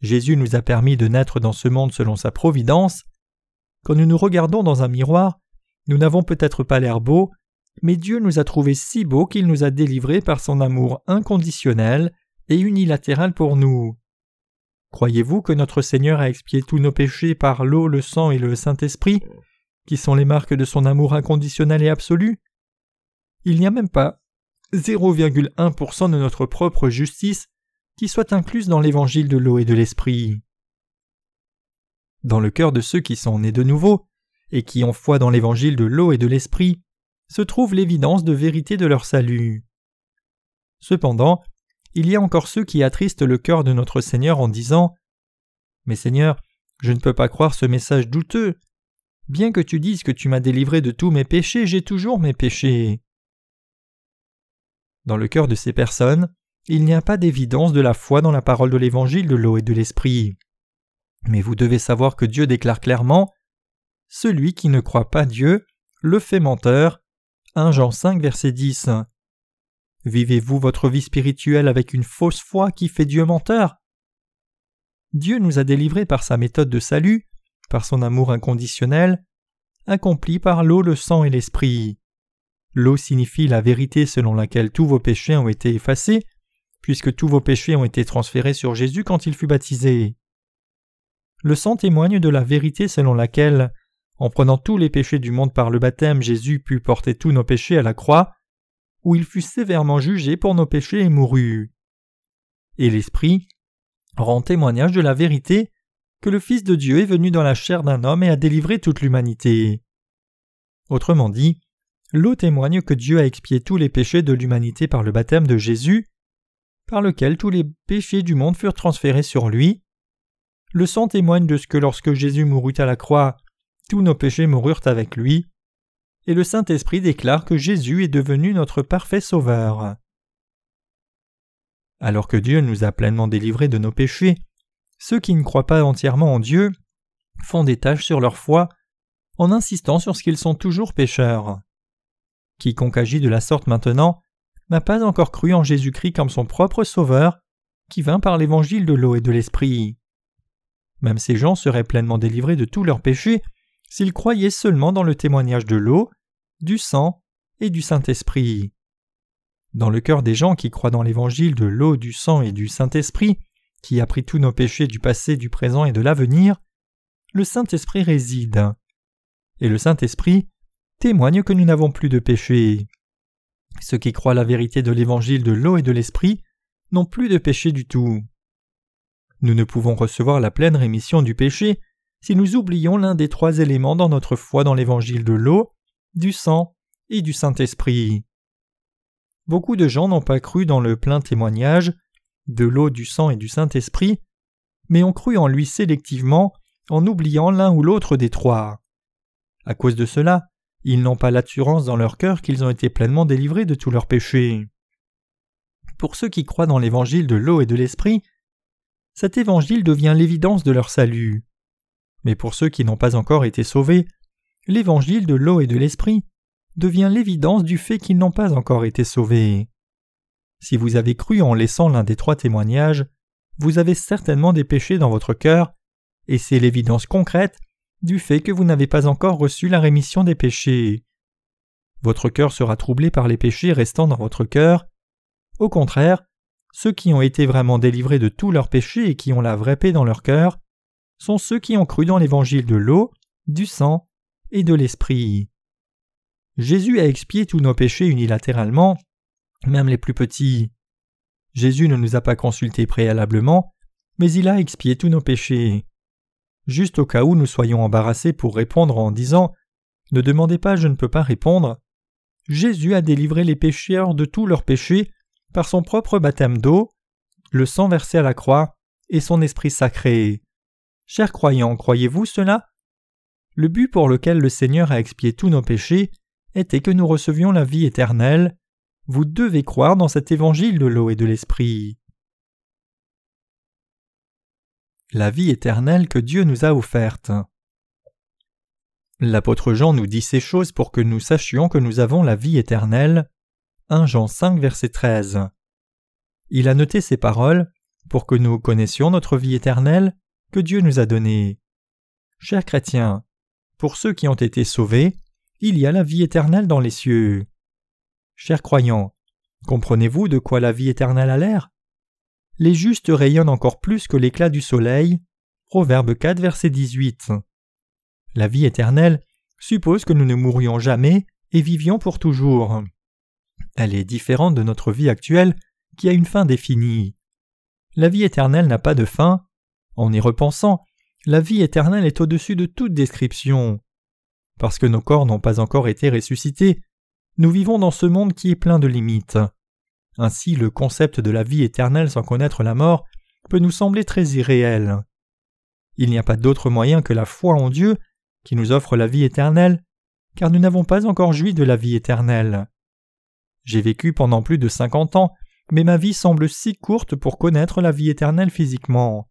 Jésus nous a permis de naître dans ce monde selon sa providence. Quand nous nous regardons dans un miroir, nous n'avons peut-être pas l'air beau, mais Dieu nous a trouvés si beaux qu'il nous a délivrés par son amour inconditionnel et unilatéral pour nous. Croyez-vous que notre Seigneur a expié tous nos péchés par l'eau, le sang et le Saint-Esprit, qui sont les marques de son amour inconditionnel et absolu? Il n'y a même pas 0,1% de notre propre justice qui soit incluse dans l'évangile de l'eau et de l'Esprit. Dans le cœur de ceux qui sont nés de nouveau, et qui ont foi dans l'évangile de l'eau et de l'Esprit, se trouve l'évidence de vérité de leur salut. Cependant, il y a encore ceux qui attristent le cœur de notre Seigneur en disant Mais Seigneur, je ne peux pas croire ce message douteux. Bien que tu dises que tu m'as délivré de tous mes péchés, j'ai toujours mes péchés. Dans le cœur de ces personnes, il n'y a pas d'évidence de la foi dans la parole de l'évangile de l'eau et de l'esprit. Mais vous devez savoir que Dieu déclare clairement Celui qui ne croit pas Dieu le fait menteur. 1 Jean 5 verset 10. Vivez-vous votre vie spirituelle avec une fausse foi qui fait Dieu menteur? Dieu nous a délivrés par sa méthode de salut, par son amour inconditionnel, accompli par l'eau, le sang et l'esprit. L'eau signifie la vérité selon laquelle tous vos péchés ont été effacés, puisque tous vos péchés ont été transférés sur Jésus quand il fut baptisé. Le sang témoigne de la vérité selon laquelle, en prenant tous les péchés du monde par le baptême, Jésus put porter tous nos péchés à la croix, où il fut sévèrement jugé pour nos péchés et mourut. Et l'Esprit rend témoignage de la vérité que le Fils de Dieu est venu dans la chair d'un homme et a délivré toute l'humanité. Autrement dit, l'eau témoigne que Dieu a expié tous les péchés de l'humanité par le baptême de Jésus, par lequel tous les péchés du monde furent transférés sur lui. Le sang témoigne de ce que lorsque Jésus mourut à la croix, tous nos péchés moururent avec lui et le Saint-Esprit déclare que Jésus est devenu notre parfait Sauveur. Alors que Dieu nous a pleinement délivrés de nos péchés, ceux qui ne croient pas entièrement en Dieu font des tâches sur leur foi en insistant sur ce qu'ils sont toujours pécheurs. Quiconque agit de la sorte maintenant n'a pas encore cru en Jésus-Christ comme son propre Sauveur, qui vint par l'évangile de l'eau et de l'Esprit. Même ces gens seraient pleinement délivrés de tous leurs péchés s'ils croyaient seulement dans le témoignage de l'eau, du sang et du Saint-Esprit. Dans le cœur des gens qui croient dans l'évangile de l'eau, du sang et du Saint-Esprit, qui a pris tous nos péchés du passé, du présent et de l'avenir, le Saint-Esprit réside. Et le Saint-Esprit témoigne que nous n'avons plus de péché. Ceux qui croient la vérité de l'évangile de l'eau et de l'Esprit n'ont plus de péché du tout. Nous ne pouvons recevoir la pleine rémission du péché si nous oublions l'un des trois éléments dans notre foi dans l'évangile de l'eau, du sang et du Saint-Esprit. Beaucoup de gens n'ont pas cru dans le plein témoignage de l'eau, du sang et du Saint-Esprit, mais ont cru en lui sélectivement en oubliant l'un ou l'autre des trois. À cause de cela, ils n'ont pas l'assurance dans leur cœur qu'ils ont été pleinement délivrés de tous leurs péchés. Pour ceux qui croient dans l'évangile de l'eau et de l'esprit, cet évangile devient l'évidence de leur salut. Mais pour ceux qui n'ont pas encore été sauvés, l'évangile de l'eau et de l'esprit devient l'évidence du fait qu'ils n'ont pas encore été sauvés. Si vous avez cru en laissant l'un des trois témoignages, vous avez certainement des péchés dans votre cœur, et c'est l'évidence concrète du fait que vous n'avez pas encore reçu la rémission des péchés. Votre cœur sera troublé par les péchés restant dans votre cœur. Au contraire, ceux qui ont été vraiment délivrés de tous leurs péchés et qui ont la vraie paix dans leur cœur sont ceux qui ont cru dans l'évangile de l'eau, du sang et de l'esprit. Jésus a expié tous nos péchés unilatéralement, même les plus petits. Jésus ne nous a pas consultés préalablement, mais il a expié tous nos péchés. Juste au cas où nous soyons embarrassés pour répondre en disant Ne demandez pas, je ne peux pas répondre. Jésus a délivré les pécheurs de tous leurs péchés par son propre baptême d'eau, le sang versé à la croix et son esprit sacré. Chers croyants, croyez-vous cela? Le but pour lequel le Seigneur a expié tous nos péchés était que nous recevions la vie éternelle. Vous devez croire dans cet évangile de l'eau et de l'esprit. La vie éternelle que Dieu nous a offerte. L'apôtre Jean nous dit ces choses pour que nous sachions que nous avons la vie éternelle. 1 Jean 5 verset 13. Il a noté ces paroles pour que nous connaissions notre vie éternelle que Dieu nous a donnée. Chers chrétiens, pour ceux qui ont été sauvés, il y a la vie éternelle dans les cieux. Chers croyants, comprenez-vous de quoi la vie éternelle a l'air? Les justes rayonnent encore plus que l'éclat du soleil. Proverbe 4, verset 18. La vie éternelle suppose que nous ne mourions jamais et vivions pour toujours. Elle est différente de notre vie actuelle qui a une fin définie. La vie éternelle n'a pas de fin. En y repensant, la vie éternelle est au-dessus de toute description. Parce que nos corps n'ont pas encore été ressuscités, nous vivons dans ce monde qui est plein de limites. Ainsi le concept de la vie éternelle sans connaître la mort peut nous sembler très irréel. Il n'y a pas d'autre moyen que la foi en Dieu qui nous offre la vie éternelle, car nous n'avons pas encore joui de la vie éternelle. J'ai vécu pendant plus de cinquante ans, mais ma vie semble si courte pour connaître la vie éternelle physiquement.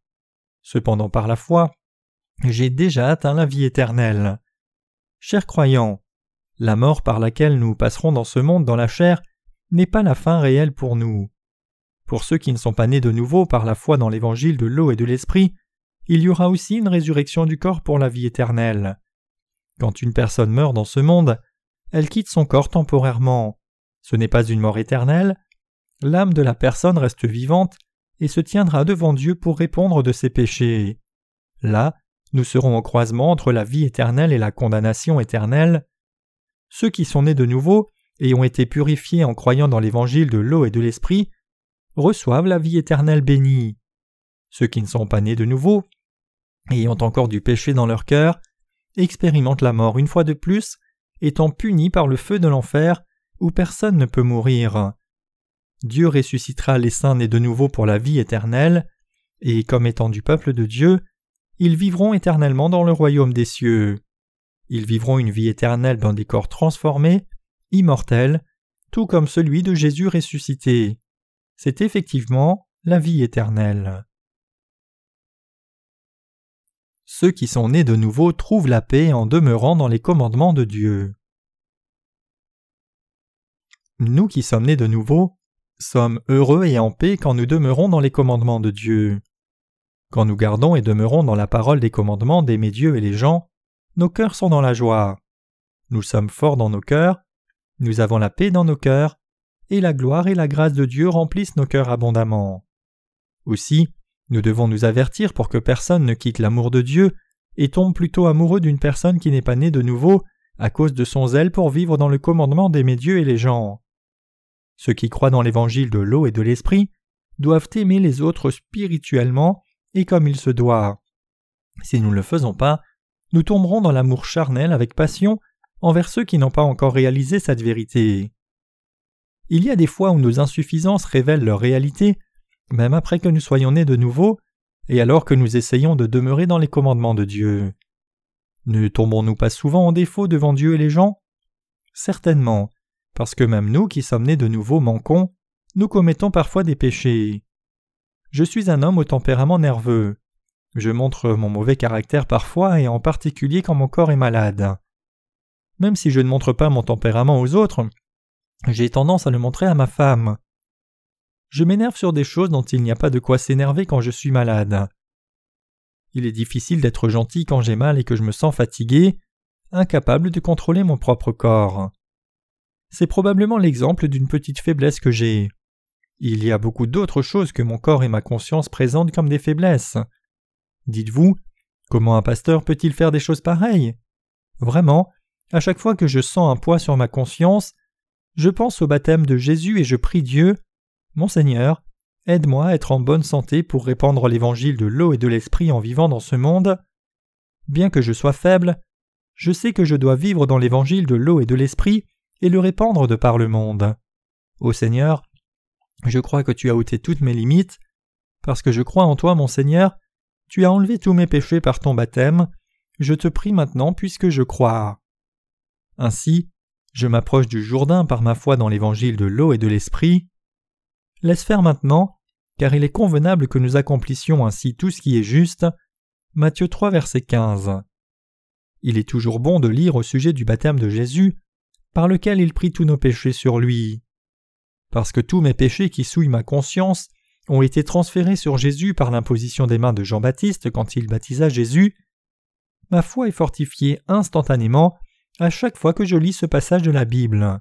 Cependant par la foi, j'ai déjà atteint la vie éternelle. Chers croyants, la mort par laquelle nous passerons dans ce monde dans la chair n'est pas la fin réelle pour nous. Pour ceux qui ne sont pas nés de nouveau par la foi dans l'évangile de l'eau et de l'esprit, il y aura aussi une résurrection du corps pour la vie éternelle. Quand une personne meurt dans ce monde, elle quitte son corps temporairement. Ce n'est pas une mort éternelle. L'âme de la personne reste vivante et se tiendra devant Dieu pour répondre de ses péchés. Là, nous serons au croisement entre la vie éternelle et la condamnation éternelle. Ceux qui sont nés de nouveau et ont été purifiés en croyant dans l'évangile de l'eau et de l'esprit reçoivent la vie éternelle bénie. Ceux qui ne sont pas nés de nouveau et ont encore du péché dans leur cœur expérimentent la mort une fois de plus, étant punis par le feu de l'enfer où personne ne peut mourir. Dieu ressuscitera les saints nés de nouveau pour la vie éternelle, et comme étant du peuple de Dieu, ils vivront éternellement dans le royaume des cieux. Ils vivront une vie éternelle dans des corps transformés, immortels, tout comme celui de Jésus ressuscité. C'est effectivement la vie éternelle. Ceux qui sont nés de nouveau trouvent la paix en demeurant dans les commandements de Dieu. Nous qui sommes nés de nouveau sommes heureux et en paix quand nous demeurons dans les commandements de Dieu. Quand nous gardons et demeurons dans la parole des commandements d'aimer Dieu et les gens, nos cœurs sont dans la joie. Nous sommes forts dans nos cœurs, nous avons la paix dans nos cœurs, et la gloire et la grâce de Dieu remplissent nos cœurs abondamment. Aussi, nous devons nous avertir pour que personne ne quitte l'amour de Dieu et tombe plutôt amoureux d'une personne qui n'est pas née de nouveau à cause de son zèle pour vivre dans le commandement d'aimer Dieu et les gens. Ceux qui croient dans l'évangile de l'eau et de l'esprit doivent aimer les autres spirituellement et comme il se doit. Si nous ne le faisons pas, nous tomberons dans l'amour charnel avec passion envers ceux qui n'ont pas encore réalisé cette vérité. Il y a des fois où nos insuffisances révèlent leur réalité, même après que nous soyons nés de nouveau, et alors que nous essayons de demeurer dans les commandements de Dieu. Ne tombons-nous pas souvent en défaut devant Dieu et les gens? Certainement, parce que même nous qui sommes nés de nouveau manquons, nous commettons parfois des péchés. Je suis un homme au tempérament nerveux. Je montre mon mauvais caractère parfois et en particulier quand mon corps est malade. Même si je ne montre pas mon tempérament aux autres, j'ai tendance à le montrer à ma femme. Je m'énerve sur des choses dont il n'y a pas de quoi s'énerver quand je suis malade. Il est difficile d'être gentil quand j'ai mal et que je me sens fatigué, incapable de contrôler mon propre corps. C'est probablement l'exemple d'une petite faiblesse que j'ai. Il y a beaucoup d'autres choses que mon corps et ma conscience présentent comme des faiblesses. Dites-vous, comment un pasteur peut-il faire des choses pareilles? Vraiment, à chaque fois que je sens un poids sur ma conscience, je pense au baptême de Jésus et je prie Dieu Mon Seigneur, aide-moi à être en bonne santé pour répandre l'évangile de l'eau et de l'esprit en vivant dans ce monde. Bien que je sois faible, je sais que je dois vivre dans l'évangile de l'eau et de l'esprit et le répandre de par le monde. Ô Seigneur, je crois que tu as ôté toutes mes limites. Parce que je crois en toi, mon Seigneur, tu as enlevé tous mes péchés par ton baptême. Je te prie maintenant puisque je crois. Ainsi, je m'approche du Jourdain par ma foi dans l'évangile de l'eau et de l'esprit. Laisse faire maintenant, car il est convenable que nous accomplissions ainsi tout ce qui est juste. Matthieu 3, verset 15. Il est toujours bon de lire au sujet du baptême de Jésus, par lequel il prit tous nos péchés sur lui parce que tous mes péchés qui souillent ma conscience ont été transférés sur Jésus par l'imposition des mains de Jean-Baptiste quand il baptisa Jésus, ma foi est fortifiée instantanément à chaque fois que je lis ce passage de la Bible.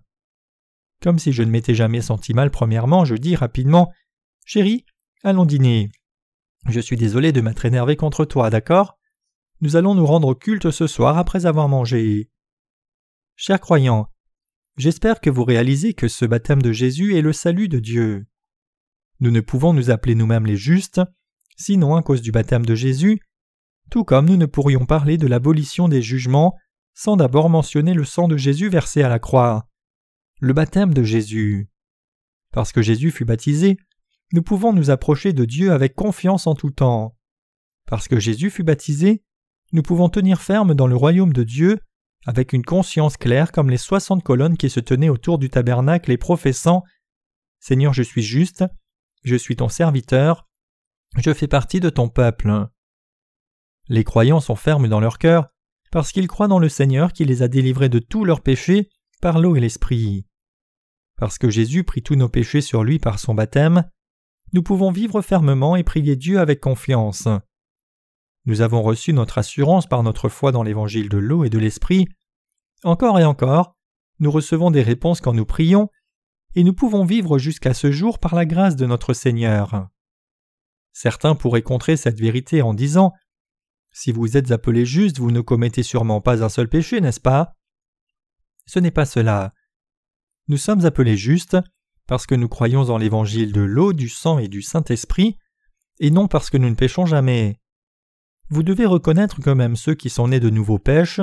Comme si je ne m'étais jamais senti mal premièrement, je dis rapidement Chérie, allons dîner. Je suis désolé de m'être énervé contre toi, d'accord? Nous allons nous rendre au culte ce soir après avoir mangé. Chers croyants, j'espère que vous réalisez que ce baptême de Jésus est le salut de Dieu. Nous ne pouvons nous appeler nous-mêmes les justes, sinon à cause du baptême de Jésus, tout comme nous ne pourrions parler de l'abolition des jugements sans d'abord mentionner le sang de Jésus versé à la croix. Le baptême de Jésus. Parce que Jésus fut baptisé, nous pouvons nous approcher de Dieu avec confiance en tout temps. Parce que Jésus fut baptisé, nous pouvons tenir ferme dans le royaume de Dieu avec une conscience claire comme les soixante colonnes qui se tenaient autour du tabernacle et professant Seigneur, je suis juste, je suis ton serviteur, je fais partie de ton peuple. Les croyants sont fermes dans leur cœur parce qu'ils croient dans le Seigneur qui les a délivrés de tous leurs péchés par l'eau et l'esprit. Parce que Jésus prit tous nos péchés sur lui par son baptême, nous pouvons vivre fermement et prier Dieu avec confiance. Nous avons reçu notre assurance par notre foi dans l'évangile de l'eau et de l'esprit. Encore et encore, nous recevons des réponses quand nous prions, et nous pouvons vivre jusqu'à ce jour par la grâce de notre Seigneur. Certains pourraient contrer cette vérité en disant Si vous êtes appelé juste, vous ne commettez sûrement pas un seul péché, n'est-ce pas? Ce n'est pas cela. Nous sommes appelés justes parce que nous croyons en l'évangile de l'eau, du sang et du Saint-Esprit, et non parce que nous ne péchons jamais. Vous devez reconnaître que même ceux qui sont nés de nouveau pêchent.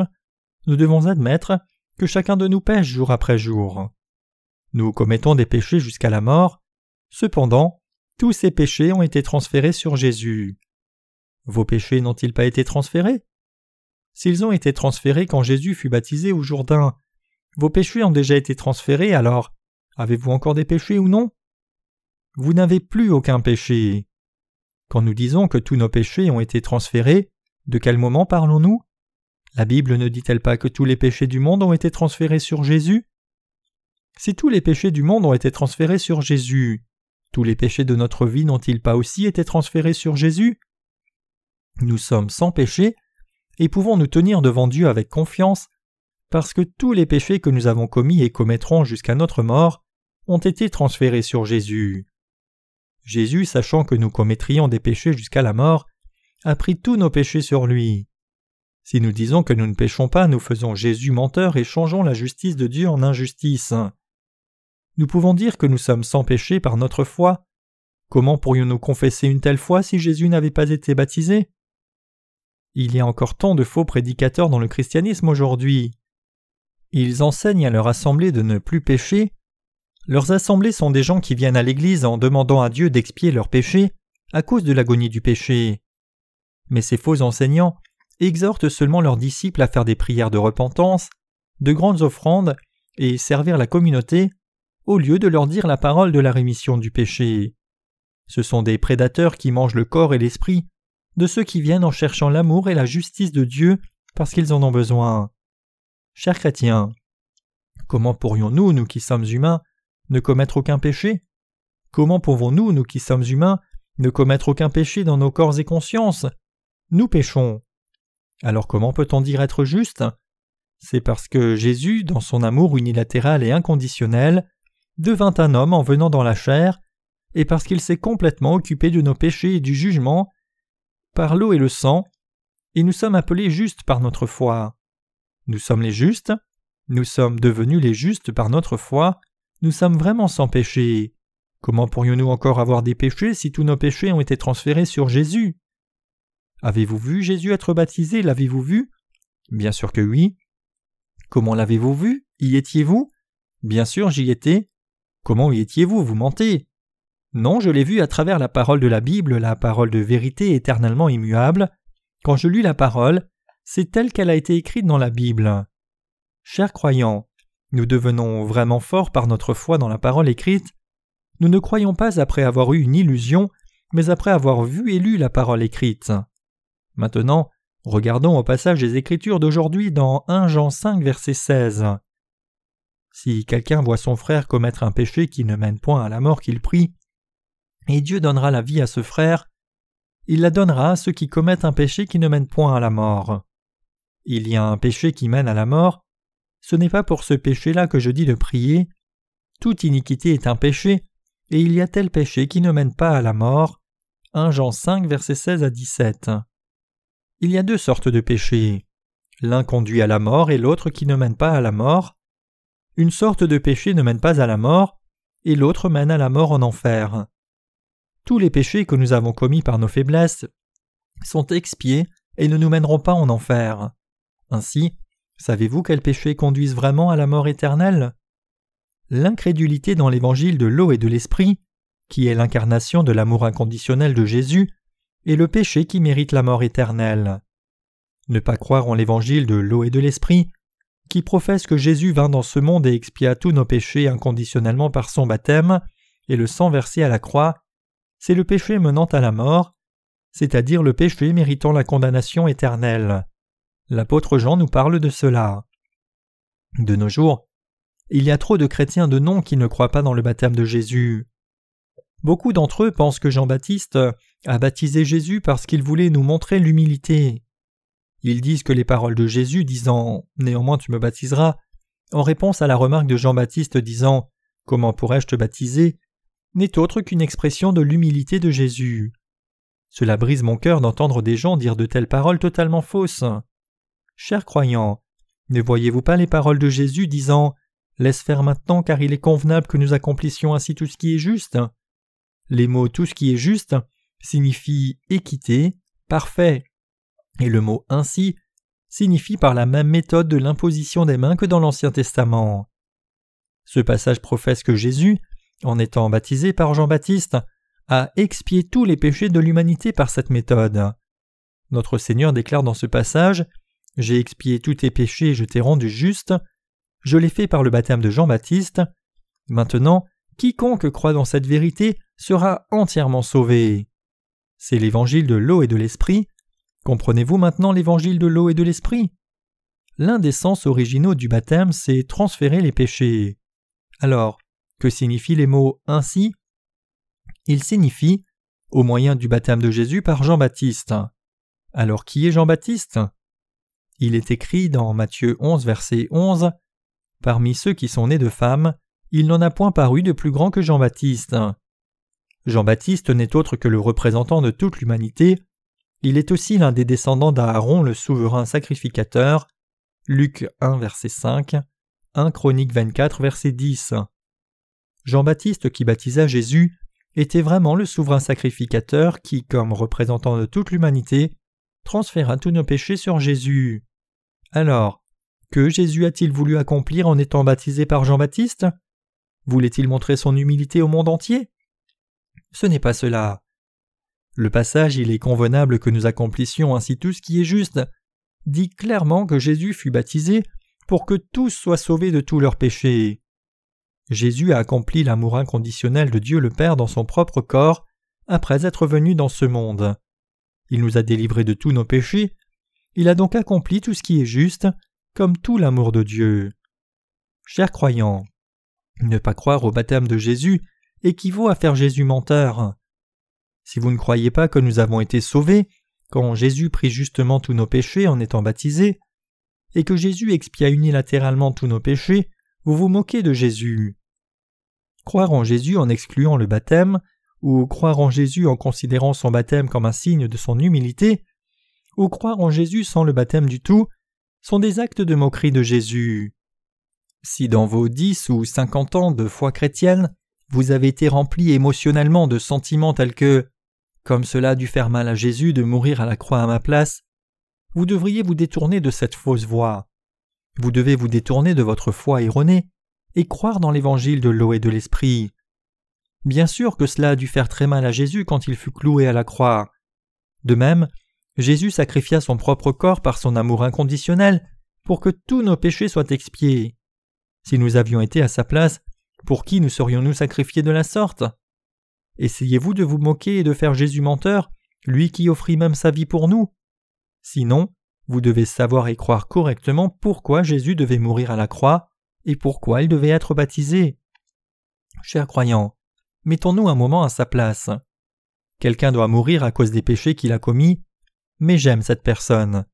Nous devons admettre que chacun de nous pêche jour après jour. Nous commettons des péchés jusqu'à la mort. Cependant, tous ces péchés ont été transférés sur Jésus. Vos péchés n'ont-ils pas été transférés? S'ils ont été transférés quand Jésus fut baptisé au Jourdain, vos péchés ont déjà été transférés, alors Avez-vous encore des péchés ou non? Vous n'avez plus aucun péché. Quand nous disons que tous nos péchés ont été transférés, de quel moment parlons-nous? La Bible ne dit-elle pas que tous les péchés du monde ont été transférés sur Jésus? Si tous les péchés du monde ont été transférés sur Jésus, tous les péchés de notre vie n'ont-ils pas aussi été transférés sur Jésus? Nous sommes sans péché et pouvons nous tenir devant Dieu avec confiance parce que tous les péchés que nous avons commis et commettrons jusqu'à notre mort ont été transférés sur Jésus. Jésus, sachant que nous commettrions des péchés jusqu'à la mort, a pris tous nos péchés sur lui. Si nous disons que nous ne péchons pas, nous faisons Jésus menteur et changeons la justice de Dieu en injustice. Nous pouvons dire que nous sommes sans péché par notre foi. Comment pourrions-nous confesser une telle foi si Jésus n'avait pas été baptisé? Il y a encore tant de faux prédicateurs dans le christianisme aujourd'hui. Ils enseignent à leur assemblée de ne plus pécher. Leurs assemblées sont des gens qui viennent à l'Église en demandant à Dieu d'expier leurs péchés à cause de l'agonie du péché. Mais ces faux enseignants exhortent seulement leurs disciples à faire des prières de repentance, de grandes offrandes et servir la communauté, au lieu de leur dire la parole de la rémission du péché. Ce sont des prédateurs qui mangent le corps et l'esprit de ceux qui viennent en cherchant l'amour et la justice de Dieu parce qu'ils en ont besoin. Chers chrétiens, comment pourrions-nous, nous qui sommes humains, ne commettre aucun péché? Comment pouvons-nous, nous qui sommes humains, ne commettre aucun péché dans nos corps et consciences? Nous péchons. Alors comment peut-on dire être juste? C'est parce que Jésus, dans son amour unilatéral et inconditionnel, devint un homme en venant dans la chair, et parce qu'il s'est complètement occupé de nos péchés et du jugement, par l'eau et le sang, et nous sommes appelés justes par notre foi. Nous sommes les justes, nous sommes devenus les justes par notre foi, nous sommes vraiment sans péché. Comment pourrions-nous encore avoir des péchés si tous nos péchés ont été transférés sur Jésus? Avez-vous vu Jésus être baptisé? L'avez-vous vu? Bien sûr que oui. Comment l'avez-vous vu? Y étiez-vous? Bien sûr, j'y étais. Comment y étiez-vous? Vous mentez. Non, je l'ai vu à travers la parole de la Bible, la parole de vérité éternellement immuable. Quand je lus la parole, c'est telle qu'elle a été écrite dans la Bible. Chers croyants, nous devenons vraiment forts par notre foi dans la parole écrite. Nous ne croyons pas après avoir eu une illusion, mais après avoir vu et lu la parole écrite. Maintenant, regardons au passage des Écritures d'aujourd'hui dans 1 Jean 5 verset 16. Si quelqu'un voit son frère commettre un péché qui ne mène point à la mort qu'il prie, et Dieu donnera la vie à ce frère, il la donnera à ceux qui commettent un péché qui ne mène point à la mort. Il y a un péché qui mène à la mort, ce n'est pas pour ce péché-là que je dis de prier. Toute iniquité est un péché, et il y a tel péché qui ne mène pas à la mort. 1 Jean 5, versets 16 à 17. Il y a deux sortes de péchés. L'un conduit à la mort et l'autre qui ne mène pas à la mort. Une sorte de péché ne mène pas à la mort, et l'autre mène à la mort en enfer. Tous les péchés que nous avons commis par nos faiblesses sont expiés et ne nous mèneront pas en enfer. Ainsi, savez-vous quels péchés conduisent vraiment à la mort éternelle? L'incrédulité dans l'évangile de l'eau et de l'esprit, qui est l'incarnation de l'amour inconditionnel de Jésus, est le péché qui mérite la mort éternelle. Ne pas croire en l'évangile de l'eau et de l'esprit, qui professe que Jésus vint dans ce monde et expia tous nos péchés inconditionnellement par son baptême et le sang versé à la croix, c'est le péché menant à la mort, c'est-à-dire le péché méritant la condamnation éternelle. L'apôtre Jean nous parle de cela. De nos jours, il y a trop de chrétiens de nom qui ne croient pas dans le baptême de Jésus. Beaucoup d'entre eux pensent que Jean-Baptiste a baptisé Jésus parce qu'il voulait nous montrer l'humilité. Ils disent que les paroles de Jésus disant Néanmoins tu me baptiseras, en réponse à la remarque de Jean-Baptiste disant Comment pourrais-je te baptiser n'est autre qu'une expression de l'humilité de Jésus. Cela brise mon cœur d'entendre des gens dire de telles paroles totalement fausses. Chers croyants, ne voyez-vous pas les paroles de Jésus disant Laisse faire maintenant car il est convenable que nous accomplissions ainsi tout ce qui est juste Les mots tout ce qui est juste signifient équité, parfait, et le mot ainsi signifie par la même méthode de l'imposition des mains que dans l'Ancien Testament. Ce passage professe que Jésus, en étant baptisé par Jean-Baptiste, a expié tous les péchés de l'humanité par cette méthode. Notre Seigneur déclare dans ce passage J'ai expié tous tes péchés et je t'ai rendu juste. Je l'ai fait par le baptême de Jean-Baptiste. Maintenant, quiconque croit dans cette vérité sera entièrement sauvé. C'est l'évangile de l'eau et de l'esprit. Comprenez-vous maintenant l'évangile de l'eau et de l'esprit? L'un des sens originaux du baptême, c'est transférer les péchés. Alors, que signifient les mots ainsi Ils signifient au moyen du baptême de Jésus par Jean-Baptiste. Alors qui est Jean-Baptiste? Il est écrit dans Matthieu 11, verset 11 Parmi ceux qui sont nés de femmes, il n'en a point paru de plus grand que Jean-Baptiste. Jean-Baptiste n'est autre que le représentant de toute l'humanité. Il est aussi l'un des descendants d'Aaron, le souverain sacrificateur. Luc 1, verset 5, 1 Chronique 24, verset 10. Jean-Baptiste qui baptisa Jésus était vraiment le souverain sacrificateur qui, comme représentant de toute l'humanité, transféra tous nos péchés sur Jésus. Alors, que Jésus a-t-il voulu accomplir en étant baptisé par Jean-Baptiste? Voulait-il montrer son humilité au monde entier? Ce n'est pas cela. Le passage Il est convenable que nous accomplissions ainsi tout ce qui est juste dit clairement que Jésus fut baptisé pour que tous soient sauvés de tous leurs péchés. Jésus a accompli l'amour inconditionnel de Dieu le Père dans son propre corps après être venu dans ce monde. Il nous a délivrés de tous nos péchés, il a donc accompli tout ce qui est juste, comme tout l'amour de Dieu. Chers croyants, ne pas croire au baptême de Jésus équivaut à faire Jésus menteur. Si vous ne croyez pas que nous avons été sauvés, quand Jésus prit justement tous nos péchés en étant baptisé, et que Jésus expia unilatéralement tous nos péchés, vous vous moquez de Jésus. Croire en Jésus en excluant le baptême, ou croire en Jésus en considérant son baptême comme un signe de son humilité, ou croire en Jésus sans le baptême du tout, sont des actes de moquerie de Jésus. Si dans vos dix ou cinquante ans de foi chrétienne, vous avez été rempli émotionnellement de sentiments tels que comme cela a dû faire mal à Jésus de mourir à la croix à ma place, vous devriez vous détourner de cette fausse voie. Vous devez vous détourner de votre foi erronée et croire dans l'évangile de l'eau et de l'esprit. Bien sûr que cela a dû faire très mal à Jésus quand il fut cloué à la croix. De même, Jésus sacrifia son propre corps par son amour inconditionnel pour que tous nos péchés soient expiés. Si nous avions été à sa place, pour qui nous serions-nous sacrifiés de la sorte? Essayez-vous de vous moquer et de faire Jésus menteur, lui qui offrit même sa vie pour nous? Sinon, vous devez savoir et croire correctement pourquoi Jésus devait mourir à la croix et pourquoi il devait être baptisé. Chers croyants, mettons-nous un moment à sa place. Quelqu'un doit mourir à cause des péchés qu'il a commis, mais j'aime cette personne.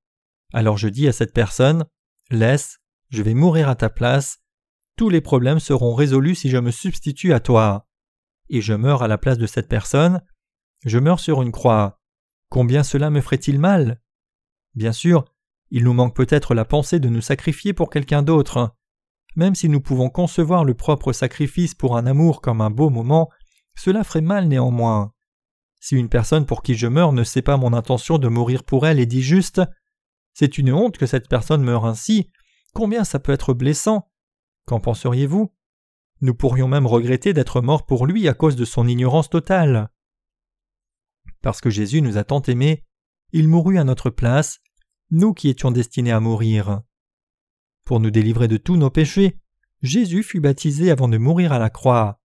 Alors je dis à cette personne Laisse, je vais mourir à ta place, tous les problèmes seront résolus si je me substitue à toi. Et je meurs à la place de cette personne, je meurs sur une croix. Combien cela me ferait-il mal? Bien sûr, il nous manque peut-être la pensée de nous sacrifier pour quelqu'un d'autre. Même si nous pouvons concevoir le propre sacrifice pour un amour comme un beau moment, cela ferait mal néanmoins. Si une personne pour qui je meurs ne sait pas mon intention de mourir pour elle et dit juste C'est une honte que cette personne meure ainsi, combien ça peut être blessant Qu'en penseriez-vous? Nous pourrions même regretter d'être morts pour lui à cause de son ignorance totale. Parce que Jésus nous a tant aimés, il mourut à notre place, nous qui étions destinés à mourir. Pour nous délivrer de tous nos péchés, Jésus fut baptisé avant de mourir à la croix.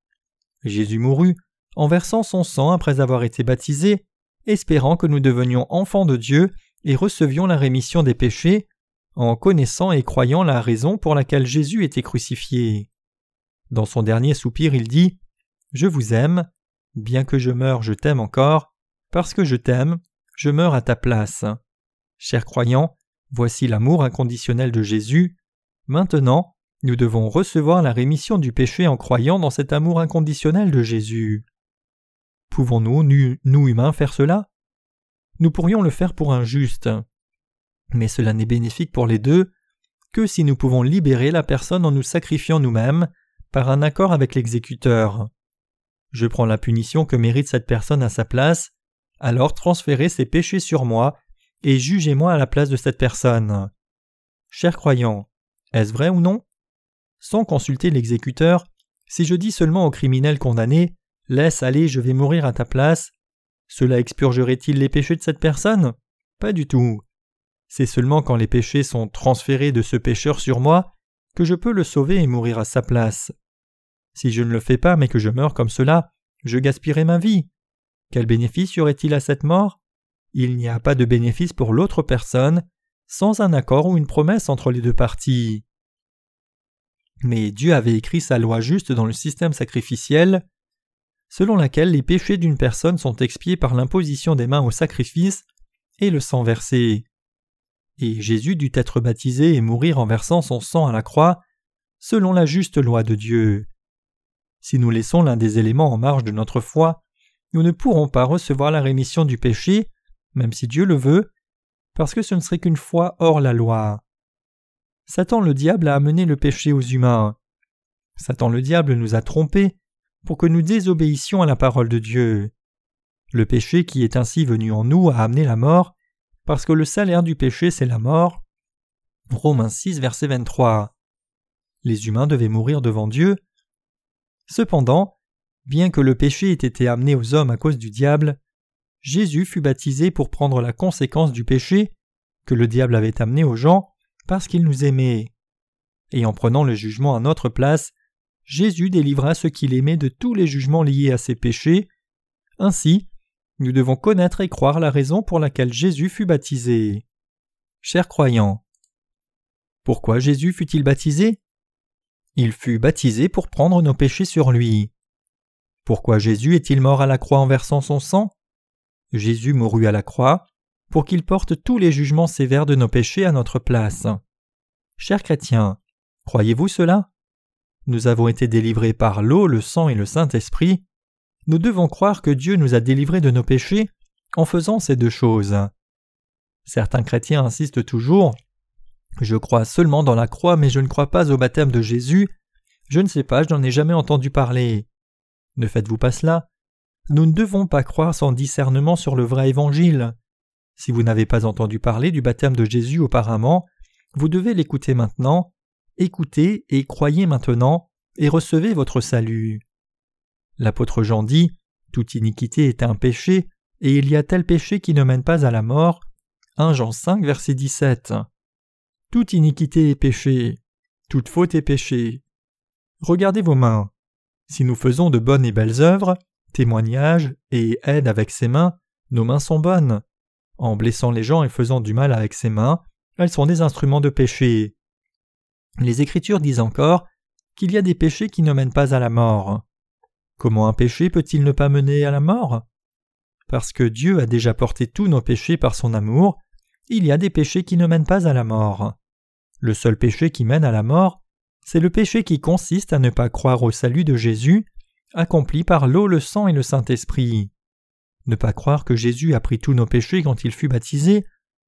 Jésus mourut en versant son sang après avoir été baptisé, espérant que nous devenions enfants de Dieu et recevions la rémission des péchés, en connaissant et croyant la raison pour laquelle Jésus était crucifié. Dans son dernier soupir, il dit Je vous aime, bien que je meure, je t'aime encore, parce que je t'aime, je meurs à ta place. Chers croyants, voici l'amour inconditionnel de Jésus. Maintenant, nous devons recevoir la rémission du péché en croyant dans cet amour inconditionnel de Jésus. Pouvons-nous, nous humains, faire cela? Nous pourrions le faire pour un juste. Mais cela n'est bénéfique pour les deux que si nous pouvons libérer la personne en nous sacrifiant nous-mêmes par un accord avec l'exécuteur. Je prends la punition que mérite cette personne à sa place, alors transférez ses péchés sur moi et jugez-moi à la place de cette personne. Chers croyants, est-ce vrai ou non? Sans consulter l'exécuteur, si je dis seulement au criminel condamné Laisse aller, je vais mourir à ta place, cela expurgerait-il les péchés de cette personne? Pas du tout. C'est seulement quand les péchés sont transférés de ce pécheur sur moi que je peux le sauver et mourir à sa place. Si je ne le fais pas mais que je meurs comme cela, je gaspillerai ma vie. Quel bénéfice y aurait-il à cette mort? Il n'y a pas de bénéfice pour l'autre personne sans un accord ou une promesse entre les deux parties. Mais Dieu avait écrit sa loi juste dans le système sacrificiel, selon laquelle les péchés d'une personne sont expiés par l'imposition des mains au sacrifice et le sang versé. Et Jésus dut être baptisé et mourir en versant son sang à la croix, selon la juste loi de Dieu. Si nous laissons l'un des éléments en marge de notre foi, nous ne pourrons pas recevoir la rémission du péché, même si Dieu le veut, parce que ce ne serait qu'une foi hors la loi. Satan le diable a amené le péché aux humains. Satan le diable nous a trompés pour que nous désobéissions à la parole de Dieu. Le péché qui est ainsi venu en nous a amené la mort, parce que le salaire du péché c'est la mort. Romains 6 verset 23. Les humains devaient mourir devant Dieu. Cependant, Bien que le péché ait été amené aux hommes à cause du diable, Jésus fut baptisé pour prendre la conséquence du péché que le diable avait amené aux gens parce qu'il nous aimait. Et en prenant le jugement à notre place, Jésus délivra ceux qu'il aimait de tous les jugements liés à ses péchés. Ainsi, nous devons connaître et croire la raison pour laquelle Jésus fut baptisé. Chers croyants, pourquoi Jésus fut-il baptisé? Il fut baptisé pour prendre nos péchés sur lui. Pourquoi Jésus est-il mort à la croix en versant son sang? Jésus mourut à la croix pour qu'il porte tous les jugements sévères de nos péchés à notre place. Chers chrétiens, croyez-vous cela? Nous avons été délivrés par l'eau, le sang et le Saint-Esprit. Nous devons croire que Dieu nous a délivrés de nos péchés en faisant ces deux choses. Certains chrétiens insistent toujours Je crois seulement dans la croix, mais je ne crois pas au baptême de Jésus. Je ne sais pas, je n'en ai jamais entendu parler. Ne faites-vous pas cela? Nous ne devons pas croire sans discernement sur le vrai évangile. Si vous n'avez pas entendu parler du baptême de Jésus auparavant, vous devez l'écouter maintenant, écoutez et croyez maintenant, et recevez votre salut. L'apôtre Jean dit Toute iniquité est un péché, et il y a tel péché qui ne mène pas à la mort. 1 Jean 5, verset 17. Toute iniquité est péché, toute faute est péché. Regardez vos mains. Si nous faisons de bonnes et belles œuvres, témoignages et aide avec ses mains, nos mains sont bonnes. En blessant les gens et faisant du mal avec ses mains, elles sont des instruments de péché. Les Écritures disent encore qu'il y a des péchés qui ne mènent pas à la mort. Comment un péché peut-il ne pas mener à la mort? Parce que Dieu a déjà porté tous nos péchés par son amour, il y a des péchés qui ne mènent pas à la mort. Le seul péché qui mène à la mort, c'est le péché qui consiste à ne pas croire au salut de Jésus, accompli par l'eau, le sang et le Saint-Esprit. Ne pas croire que Jésus a pris tous nos péchés quand il fut baptisé,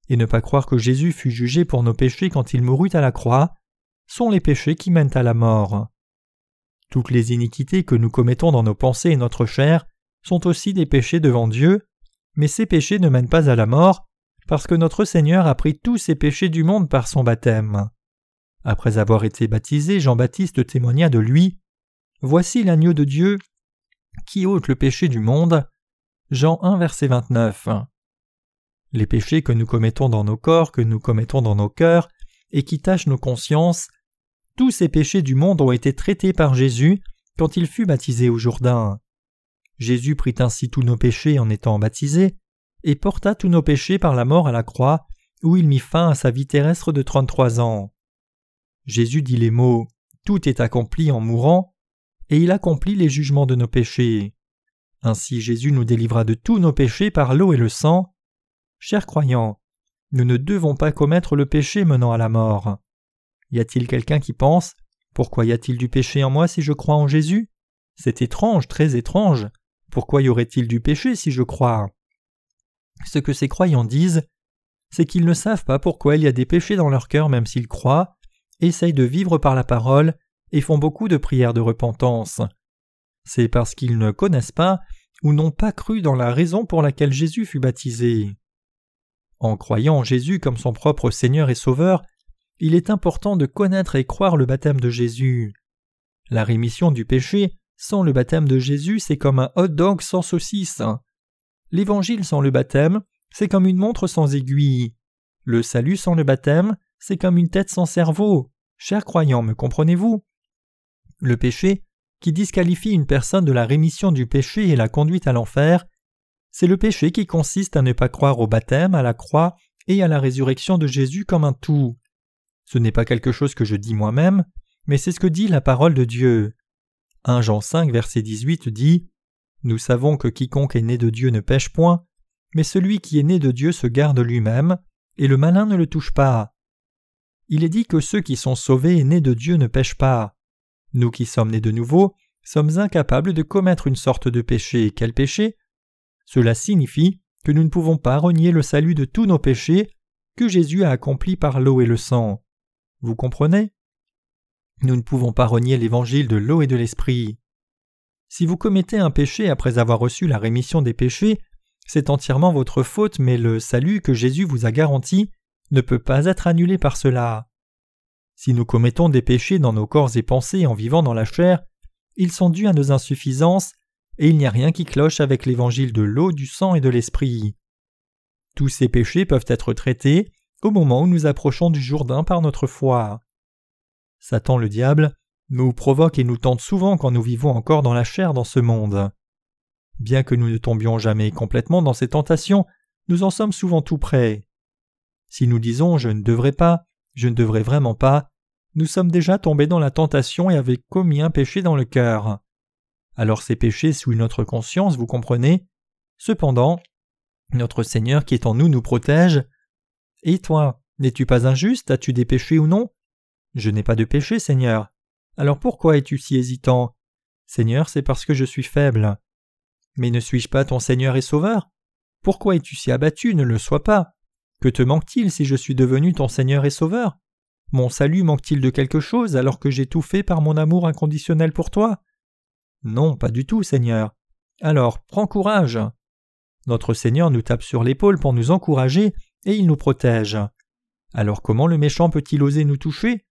et ne pas croire que Jésus fut jugé pour nos péchés quand il mourut à la croix, sont les péchés qui mènent à la mort. Toutes les iniquités que nous commettons dans nos pensées et notre chair sont aussi des péchés devant Dieu, mais ces péchés ne mènent pas à la mort, parce que notre Seigneur a pris tous ces péchés du monde par son baptême. Après avoir été baptisé, Jean-Baptiste témoigna de lui. Voici l'agneau de Dieu qui ôte le péché du monde. Jean 1 verset 29. Les péchés que nous commettons dans nos corps, que nous commettons dans nos cœurs, et qui tachent nos consciences, tous ces péchés du monde ont été traités par Jésus quand il fut baptisé au Jourdain. Jésus prit ainsi tous nos péchés en étant baptisé, et porta tous nos péchés par la mort à la croix, où il mit fin à sa vie terrestre de trente-trois ans. Jésus dit les mots Tout est accompli en mourant, et il accomplit les jugements de nos péchés. Ainsi Jésus nous délivra de tous nos péchés par l'eau et le sang. Chers croyants, nous ne devons pas commettre le péché menant à la mort. Y a-t-il quelqu'un qui pense Pourquoi y a-t-il du péché en moi si je crois en Jésus? C'est étrange, très étrange. Pourquoi y aurait-il du péché si je crois? Ce que ces croyants disent, c'est qu'ils ne savent pas pourquoi il y a des péchés dans leur cœur même s'ils croient, essayent de vivre par la parole et font beaucoup de prières de repentance. C'est parce qu'ils ne connaissent pas ou n'ont pas cru dans la raison pour laquelle Jésus fut baptisé. En croyant en Jésus comme son propre Seigneur et Sauveur, il est important de connaître et croire le baptême de Jésus. La rémission du péché sans le baptême de Jésus, c'est comme un hot dog sans saucisse. L'évangile sans le baptême, c'est comme une montre sans aiguille. Le salut sans le baptême, c'est comme une tête sans cerveau. Chers croyants, me comprenez-vous? Le péché, qui disqualifie une personne de la rémission du péché et la conduite à l'enfer, c'est le péché qui consiste à ne pas croire au baptême, à la croix et à la résurrection de Jésus comme un tout. Ce n'est pas quelque chose que je dis moi-même, mais c'est ce que dit la parole de Dieu. 1 Jean 5 verset 18 dit Nous savons que quiconque est né de Dieu ne pêche point, mais celui qui est né de Dieu se garde lui-même, et le malin ne le touche pas. Il est dit que ceux qui sont sauvés et nés de Dieu ne pêchent pas. Nous qui sommes nés de nouveau sommes incapables de commettre une sorte de péché. Quel péché? Cela signifie que nous ne pouvons pas renier le salut de tous nos péchés que Jésus a accompli par l'eau et le sang. Vous comprenez? Nous ne pouvons pas renier l'évangile de l'eau et de l'esprit. Si vous commettez un péché après avoir reçu la rémission des péchés, c'est entièrement votre faute, mais le salut que Jésus vous a garanti ne peut pas être annulé par cela. Si nous commettons des péchés dans nos corps et pensées en vivant dans la chair, ils sont dus à nos insuffisances, et il n'y a rien qui cloche avec l'évangile de l'eau, du sang et de l'esprit. Tous ces péchés peuvent être traités, au moment où nous approchons du Jourdain par notre foi. Satan le diable nous provoque et nous tente souvent quand nous vivons encore dans la chair dans ce monde. Bien que nous ne tombions jamais complètement dans ces tentations, nous en sommes souvent tout près. Si nous disons je ne devrais pas, je ne devrais vraiment pas, nous sommes déjà tombés dans la tentation et avons commis un péché dans le cœur. Alors ces péchés sous notre conscience, vous comprenez? Cependant, notre Seigneur qui est en nous nous protège, et toi, n'es-tu pas injuste? As-tu des péchés ou non? Je n'ai pas de péché, Seigneur. Alors pourquoi es-tu si hésitant? Seigneur, c'est parce que je suis faible. Mais ne suis-je pas ton Seigneur et Sauveur? Pourquoi es-tu si abattu? Ne le sois pas. Que te manque-t-il si je suis devenu ton Seigneur et Sauveur? Mon salut manque-t-il de quelque chose alors que j'ai tout fait par mon amour inconditionnel pour toi? Non, pas du tout, Seigneur. Alors, prends courage. Notre Seigneur nous tape sur l'épaule pour nous encourager et il nous protège. Alors comment le méchant peut-il oser nous toucher?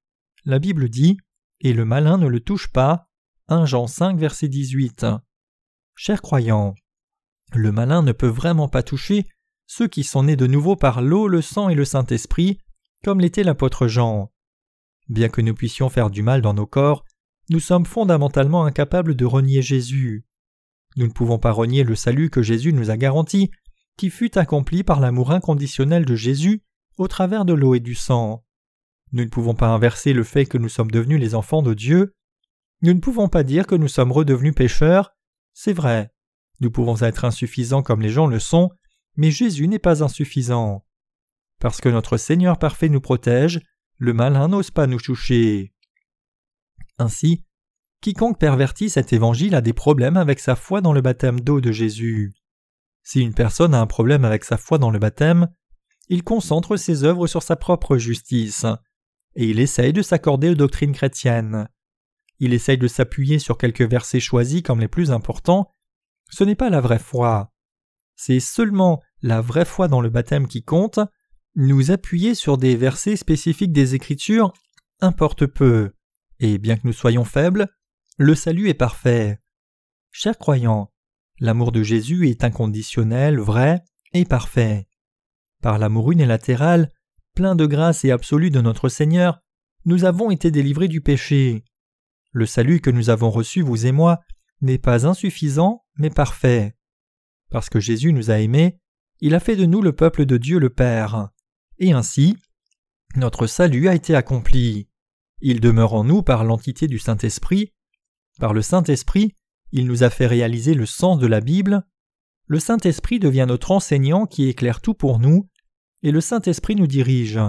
La Bible dit Et le malin ne le touche pas. 1 Jean 5, verset 18. Chers croyants, le malin ne peut vraiment pas toucher ceux qui sont nés de nouveau par l'eau, le sang et le Saint-Esprit, comme l'était l'apôtre Jean. Bien que nous puissions faire du mal dans nos corps, nous sommes fondamentalement incapables de renier Jésus. Nous ne pouvons pas renier le salut que Jésus nous a garanti qui fut accompli par l'amour inconditionnel de Jésus au travers de l'eau et du sang. Nous ne pouvons pas inverser le fait que nous sommes devenus les enfants de Dieu. Nous ne pouvons pas dire que nous sommes redevenus pécheurs C'est vrai, nous pouvons être insuffisants comme les gens le sont, mais Jésus n'est pas insuffisant. Parce que notre Seigneur parfait nous protège, le malin n'ose pas nous toucher. Ainsi, quiconque pervertit cet évangile a des problèmes avec sa foi dans le baptême d'eau de Jésus. Si une personne a un problème avec sa foi dans le baptême, il concentre ses œuvres sur sa propre justice, et il essaye de s'accorder aux doctrines chrétiennes. Il essaye de s'appuyer sur quelques versets choisis comme les plus importants. Ce n'est pas la vraie foi. C'est seulement la vraie foi dans le baptême qui compte. Nous appuyer sur des versets spécifiques des Écritures importe peu, et bien que nous soyons faibles, le salut est parfait. Chers croyants, l'amour de Jésus est inconditionnel, vrai et parfait. Par l'amour unilatéral, plein de grâce et absolue de notre Seigneur, nous avons été délivrés du péché. Le salut que nous avons reçu, vous et moi, n'est pas insuffisant, mais parfait. Parce que Jésus nous a aimés, il a fait de nous le peuple de Dieu le Père. Et ainsi, notre salut a été accompli. Il demeure en nous par l'entité du Saint-Esprit. Par le Saint-Esprit, il nous a fait réaliser le sens de la Bible. Le Saint-Esprit devient notre enseignant qui éclaire tout pour nous, et le Saint-Esprit nous dirige.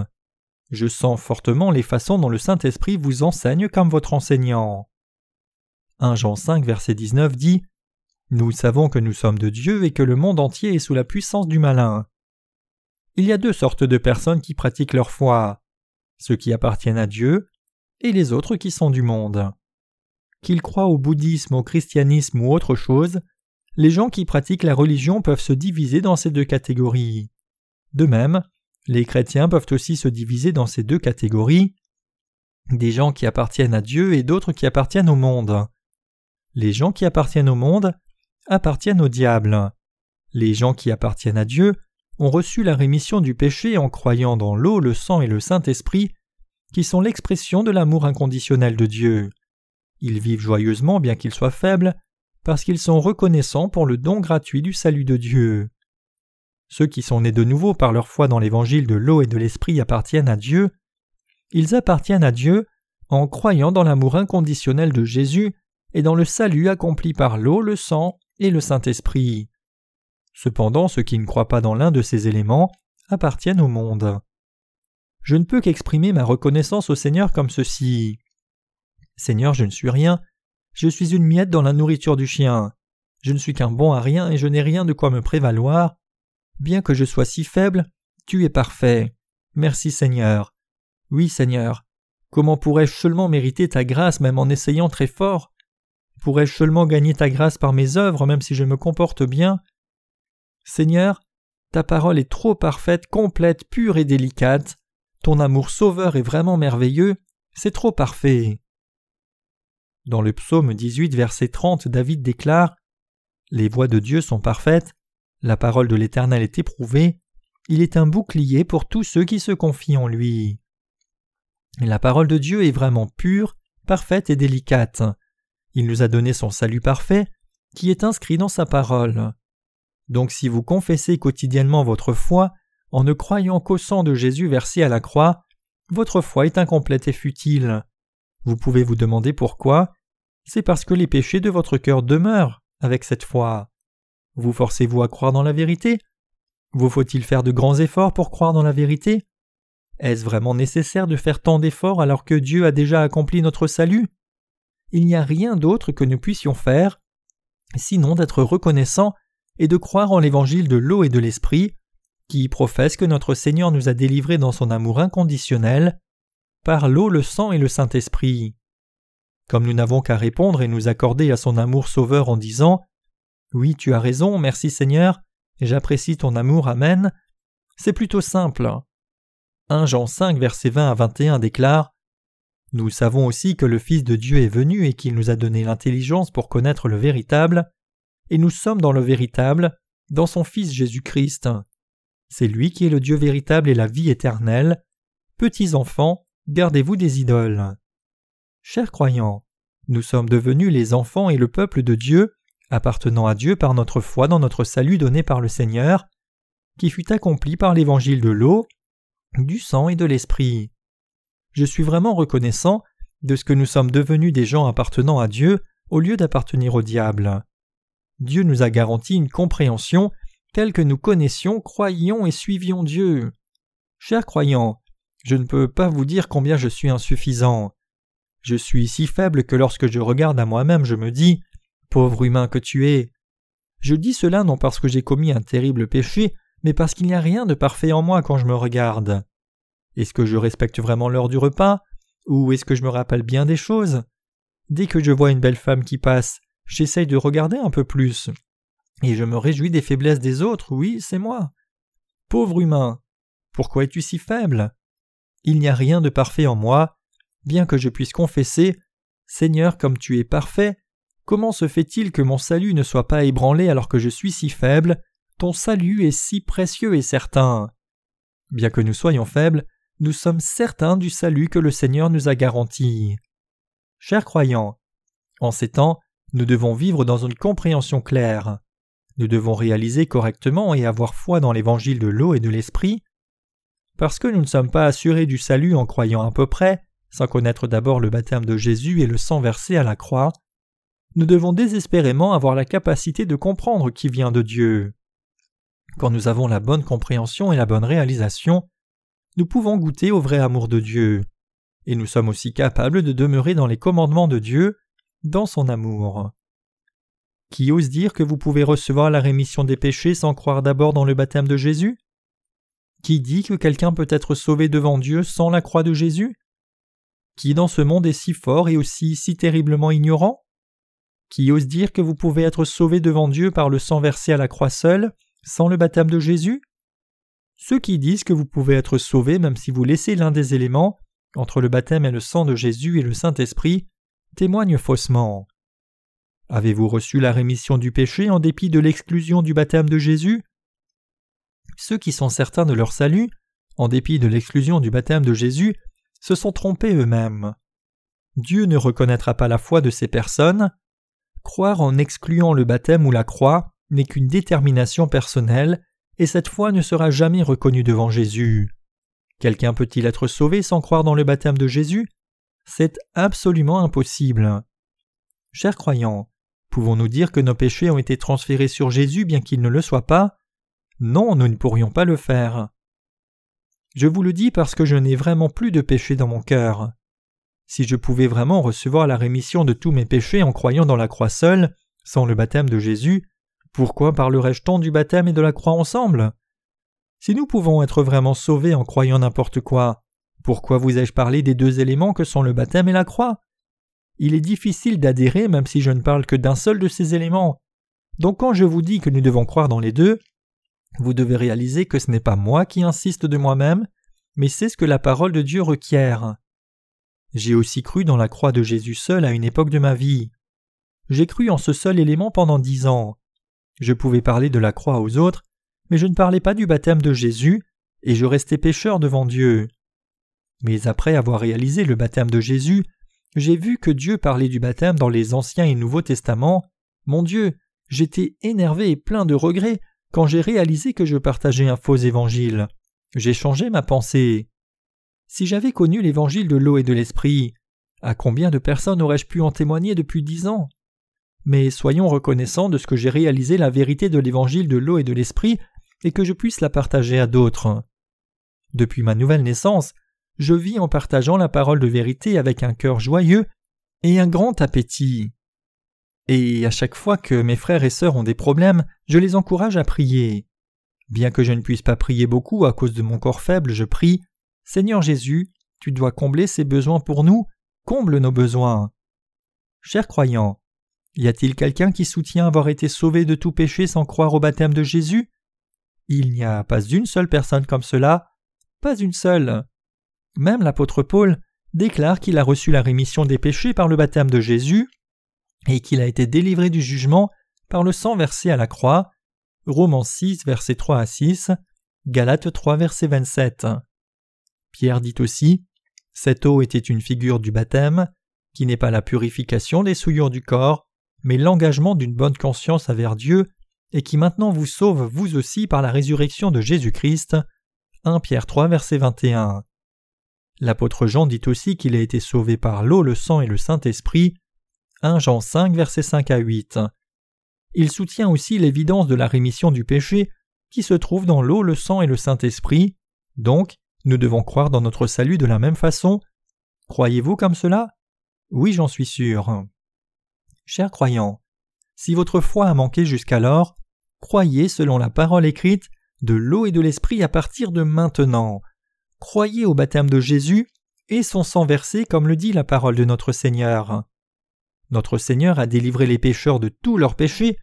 Je sens fortement les façons dont le Saint-Esprit vous enseigne comme votre enseignant. 1 Jean 5 verset 19 dit Nous savons que nous sommes de Dieu et que le monde entier est sous la puissance du malin. Il y a deux sortes de personnes qui pratiquent leur foi ceux qui appartiennent à Dieu et les autres qui sont du monde. Qu'ils croient au bouddhisme, au christianisme ou autre chose, les gens qui pratiquent la religion peuvent se diviser dans ces deux catégories. De même, les chrétiens peuvent aussi se diviser dans ces deux catégories, des gens qui appartiennent à Dieu et d'autres qui appartiennent au monde. Les gens qui appartiennent au monde appartiennent au diable. Les gens qui appartiennent à Dieu ont reçu la rémission du péché en croyant dans l'eau, le sang et le Saint-Esprit, qui sont l'expression de l'amour inconditionnel de Dieu. Ils vivent joyeusement bien qu'ils soient faibles, parce qu'ils sont reconnaissants pour le don gratuit du salut de Dieu. Ceux qui sont nés de nouveau par leur foi dans l'évangile de l'eau et de l'esprit appartiennent à Dieu. Ils appartiennent à Dieu en croyant dans l'amour inconditionnel de Jésus et dans le salut accompli par l'eau, le sang et le Saint-Esprit. Cependant, ceux qui ne croient pas dans l'un de ces éléments appartiennent au monde. Je ne peux qu'exprimer ma reconnaissance au Seigneur comme ceci. Seigneur, je ne suis rien, je suis une miette dans la nourriture du chien. Je ne suis qu'un bon à rien et je n'ai rien de quoi me prévaloir. Bien que je sois si faible, tu es parfait. Merci Seigneur. Oui Seigneur. Comment pourrais-je seulement mériter ta grâce même en essayant très fort? Pourrais-je seulement gagner ta grâce par mes œuvres même si je me comporte bien Seigneur, ta parole est trop parfaite, complète, pure et délicate. Ton amour sauveur est vraiment merveilleux, c'est trop parfait. Dans le psaume 18, verset 30, David déclare Les voies de Dieu sont parfaites, la parole de l'Éternel est éprouvée, il est un bouclier pour tous ceux qui se confient en lui. La parole de Dieu est vraiment pure, parfaite et délicate. Il nous a donné son salut parfait, qui est inscrit dans sa parole. Donc si vous confessez quotidiennement votre foi, en ne croyant qu'au sang de Jésus versé à la croix, votre foi est incomplète et futile. Vous pouvez vous demander pourquoi. C'est parce que les péchés de votre cœur demeurent avec cette foi. Vous forcez-vous à croire dans la vérité? Vous faut-il faire de grands efforts pour croire dans la vérité? Est-ce vraiment nécessaire de faire tant d'efforts alors que Dieu a déjà accompli notre salut? Il n'y a rien d'autre que nous puissions faire, sinon d'être reconnaissants et de croire en l'évangile de l'eau et de l'esprit, qui professe que notre Seigneur nous a délivrés dans son amour inconditionnel, par l'eau, le sang et le Saint-Esprit. Comme nous n'avons qu'à répondre et nous accorder à son amour sauveur en disant oui, tu as raison, merci Seigneur, j'apprécie ton amour, Amen. C'est plutôt simple. 1 Jean 5, versets 20 à 21 déclare Nous savons aussi que le Fils de Dieu est venu et qu'il nous a donné l'intelligence pour connaître le véritable, et nous sommes dans le véritable, dans son Fils Jésus-Christ. C'est lui qui est le Dieu véritable et la vie éternelle. Petits enfants, gardez-vous des idoles. Chers croyants, nous sommes devenus les enfants et le peuple de Dieu appartenant à Dieu par notre foi dans notre salut donné par le Seigneur, qui fut accompli par l'évangile de l'eau, du sang et de l'esprit. Je suis vraiment reconnaissant de ce que nous sommes devenus des gens appartenant à Dieu au lieu d'appartenir au diable. Dieu nous a garanti une compréhension telle que nous connaissions, croyions et suivions Dieu. Chers croyants, je ne peux pas vous dire combien je suis insuffisant. Je suis si faible que lorsque je regarde à moi-même, je me dis Pauvre humain que tu es. Je dis cela non parce que j'ai commis un terrible péché, mais parce qu'il n'y a rien de parfait en moi quand je me regarde. Est-ce que je respecte vraiment l'heure du repas? Ou est-ce que je me rappelle bien des choses? Dès que je vois une belle femme qui passe, j'essaye de regarder un peu plus. Et je me réjouis des faiblesses des autres, oui, c'est moi. Pauvre humain, pourquoi es-tu si faible? Il n'y a rien de parfait en moi, bien que je puisse confesser Seigneur, comme tu es parfait, comment se fait-il que mon salut ne soit pas ébranlé alors que je suis si faible? Ton salut est si précieux et certain. Bien que nous soyons faibles, nous sommes certains du salut que le Seigneur nous a garanti. Chers croyants, en ces temps, nous devons vivre dans une compréhension claire. Nous devons réaliser correctement et avoir foi dans l'évangile de l'eau et de l'esprit. Parce que nous ne sommes pas assurés du salut en croyant à peu près, sans connaître d'abord le baptême de Jésus et le sang versé à la croix, nous devons désespérément avoir la capacité de comprendre qui vient de Dieu. Quand nous avons la bonne compréhension et la bonne réalisation, nous pouvons goûter au vrai amour de Dieu, et nous sommes aussi capables de demeurer dans les commandements de Dieu, dans son amour. Qui ose dire que vous pouvez recevoir la rémission des péchés sans croire d'abord dans le baptême de Jésus? Qui dit que quelqu'un peut être sauvé devant Dieu sans la croix de Jésus? Qui dans ce monde est si fort et aussi si terriblement ignorant? Qui ose dire que vous pouvez être sauvé devant Dieu par le sang versé à la croix seule, sans le baptême de Jésus? Ceux qui disent que vous pouvez être sauvés même si vous laissez l'un des éléments, entre le baptême et le sang de Jésus et le Saint-Esprit, témoignent faussement. Avez-vous reçu la rémission du péché en dépit de l'exclusion du baptême de Jésus? Ceux qui sont certains de leur salut, en dépit de l'exclusion du baptême de Jésus, se sont trompés eux-mêmes. Dieu ne reconnaîtra pas la foi de ces personnes. Croire en excluant le baptême ou la croix n'est qu'une détermination personnelle et cette foi ne sera jamais reconnue devant Jésus. Quelqu'un peut-il être sauvé sans croire dans le baptême de Jésus? C'est absolument impossible. Chers croyants, pouvons-nous dire que nos péchés ont été transférés sur Jésus bien qu'il ne le soit pas? Non, nous ne pourrions pas le faire. Je vous le dis parce que je n'ai vraiment plus de péché dans mon cœur. Si je pouvais vraiment recevoir la rémission de tous mes péchés en croyant dans la croix seule, sans le baptême de Jésus, pourquoi parlerais-je tant du baptême et de la croix ensemble? Si nous pouvons être vraiment sauvés en croyant n'importe quoi, pourquoi vous ai-je parlé des deux éléments que sont le baptême et la croix? Il est difficile d'adhérer même si je ne parle que d'un seul de ces éléments. Donc quand je vous dis que nous devons croire dans les deux, vous devez réaliser que ce n'est pas moi qui insiste de moi-même, mais c'est ce que la parole de Dieu requiert. J'ai aussi cru dans la croix de Jésus seul à une époque de ma vie. J'ai cru en ce seul élément pendant dix ans. Je pouvais parler de la croix aux autres, mais je ne parlais pas du baptême de Jésus, et je restais pécheur devant Dieu. Mais après avoir réalisé le baptême de Jésus, j'ai vu que Dieu parlait du baptême dans les Anciens et Nouveaux Testaments. Mon Dieu, j'étais énervé et plein de regrets quand j'ai réalisé que je partageais un faux évangile. J'ai changé ma pensée. Si j'avais connu l'évangile de l'eau et de l'esprit, à combien de personnes aurais-je pu en témoigner depuis dix ans? Mais soyons reconnaissants de ce que j'ai réalisé la vérité de l'évangile de l'eau et de l'esprit et que je puisse la partager à d'autres. Depuis ma nouvelle naissance, je vis en partageant la parole de vérité avec un cœur joyeux et un grand appétit. Et à chaque fois que mes frères et sœurs ont des problèmes, je les encourage à prier. Bien que je ne puisse pas prier beaucoup à cause de mon corps faible, je prie Seigneur Jésus, tu dois combler ces besoins pour nous, comble nos besoins. Chers croyants, y a-t-il quelqu'un qui soutient avoir été sauvé de tout péché sans croire au baptême de Jésus? Il n'y a pas une seule personne comme cela, pas une seule. Même l'apôtre Paul déclare qu'il a reçu la rémission des péchés par le baptême de Jésus et qu'il a été délivré du jugement par le sang versé à la croix. Romans 6, versets 3 à 6, Galates 3, verset 27. Pierre dit aussi Cette eau était une figure du baptême, qui n'est pas la purification des souillures du corps, mais l'engagement d'une bonne conscience envers Dieu, et qui maintenant vous sauve vous aussi par la résurrection de Jésus-Christ. 1 Pierre 3 verset 21. L'apôtre Jean dit aussi qu'il a été sauvé par l'eau, le sang et le Saint-Esprit. 1 Jean 5 verset 5 à 8. il soutient aussi l'évidence de la rémission du péché qui se trouve dans l'eau, le sang et le Saint-Esprit. Donc, nous devons croire dans notre salut de la même façon. Croyez-vous comme cela? Oui, j'en suis sûr. Chers croyants, si votre foi a manqué jusqu'alors, croyez selon la parole écrite de l'eau et de l'esprit à partir de maintenant. Croyez au baptême de Jésus et son sang versé comme le dit la parole de notre Seigneur. Notre Seigneur a délivré les pécheurs de tous leurs péchés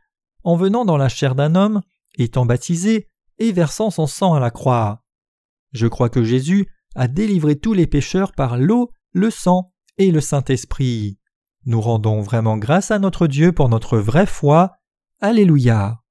en venant dans la chair d'un homme, étant baptisé et versant son sang à la croix. Je crois que Jésus a délivré tous les pécheurs par l'eau, le sang et le Saint-Esprit. Nous rendons vraiment grâce à notre Dieu pour notre vraie foi. Alléluia.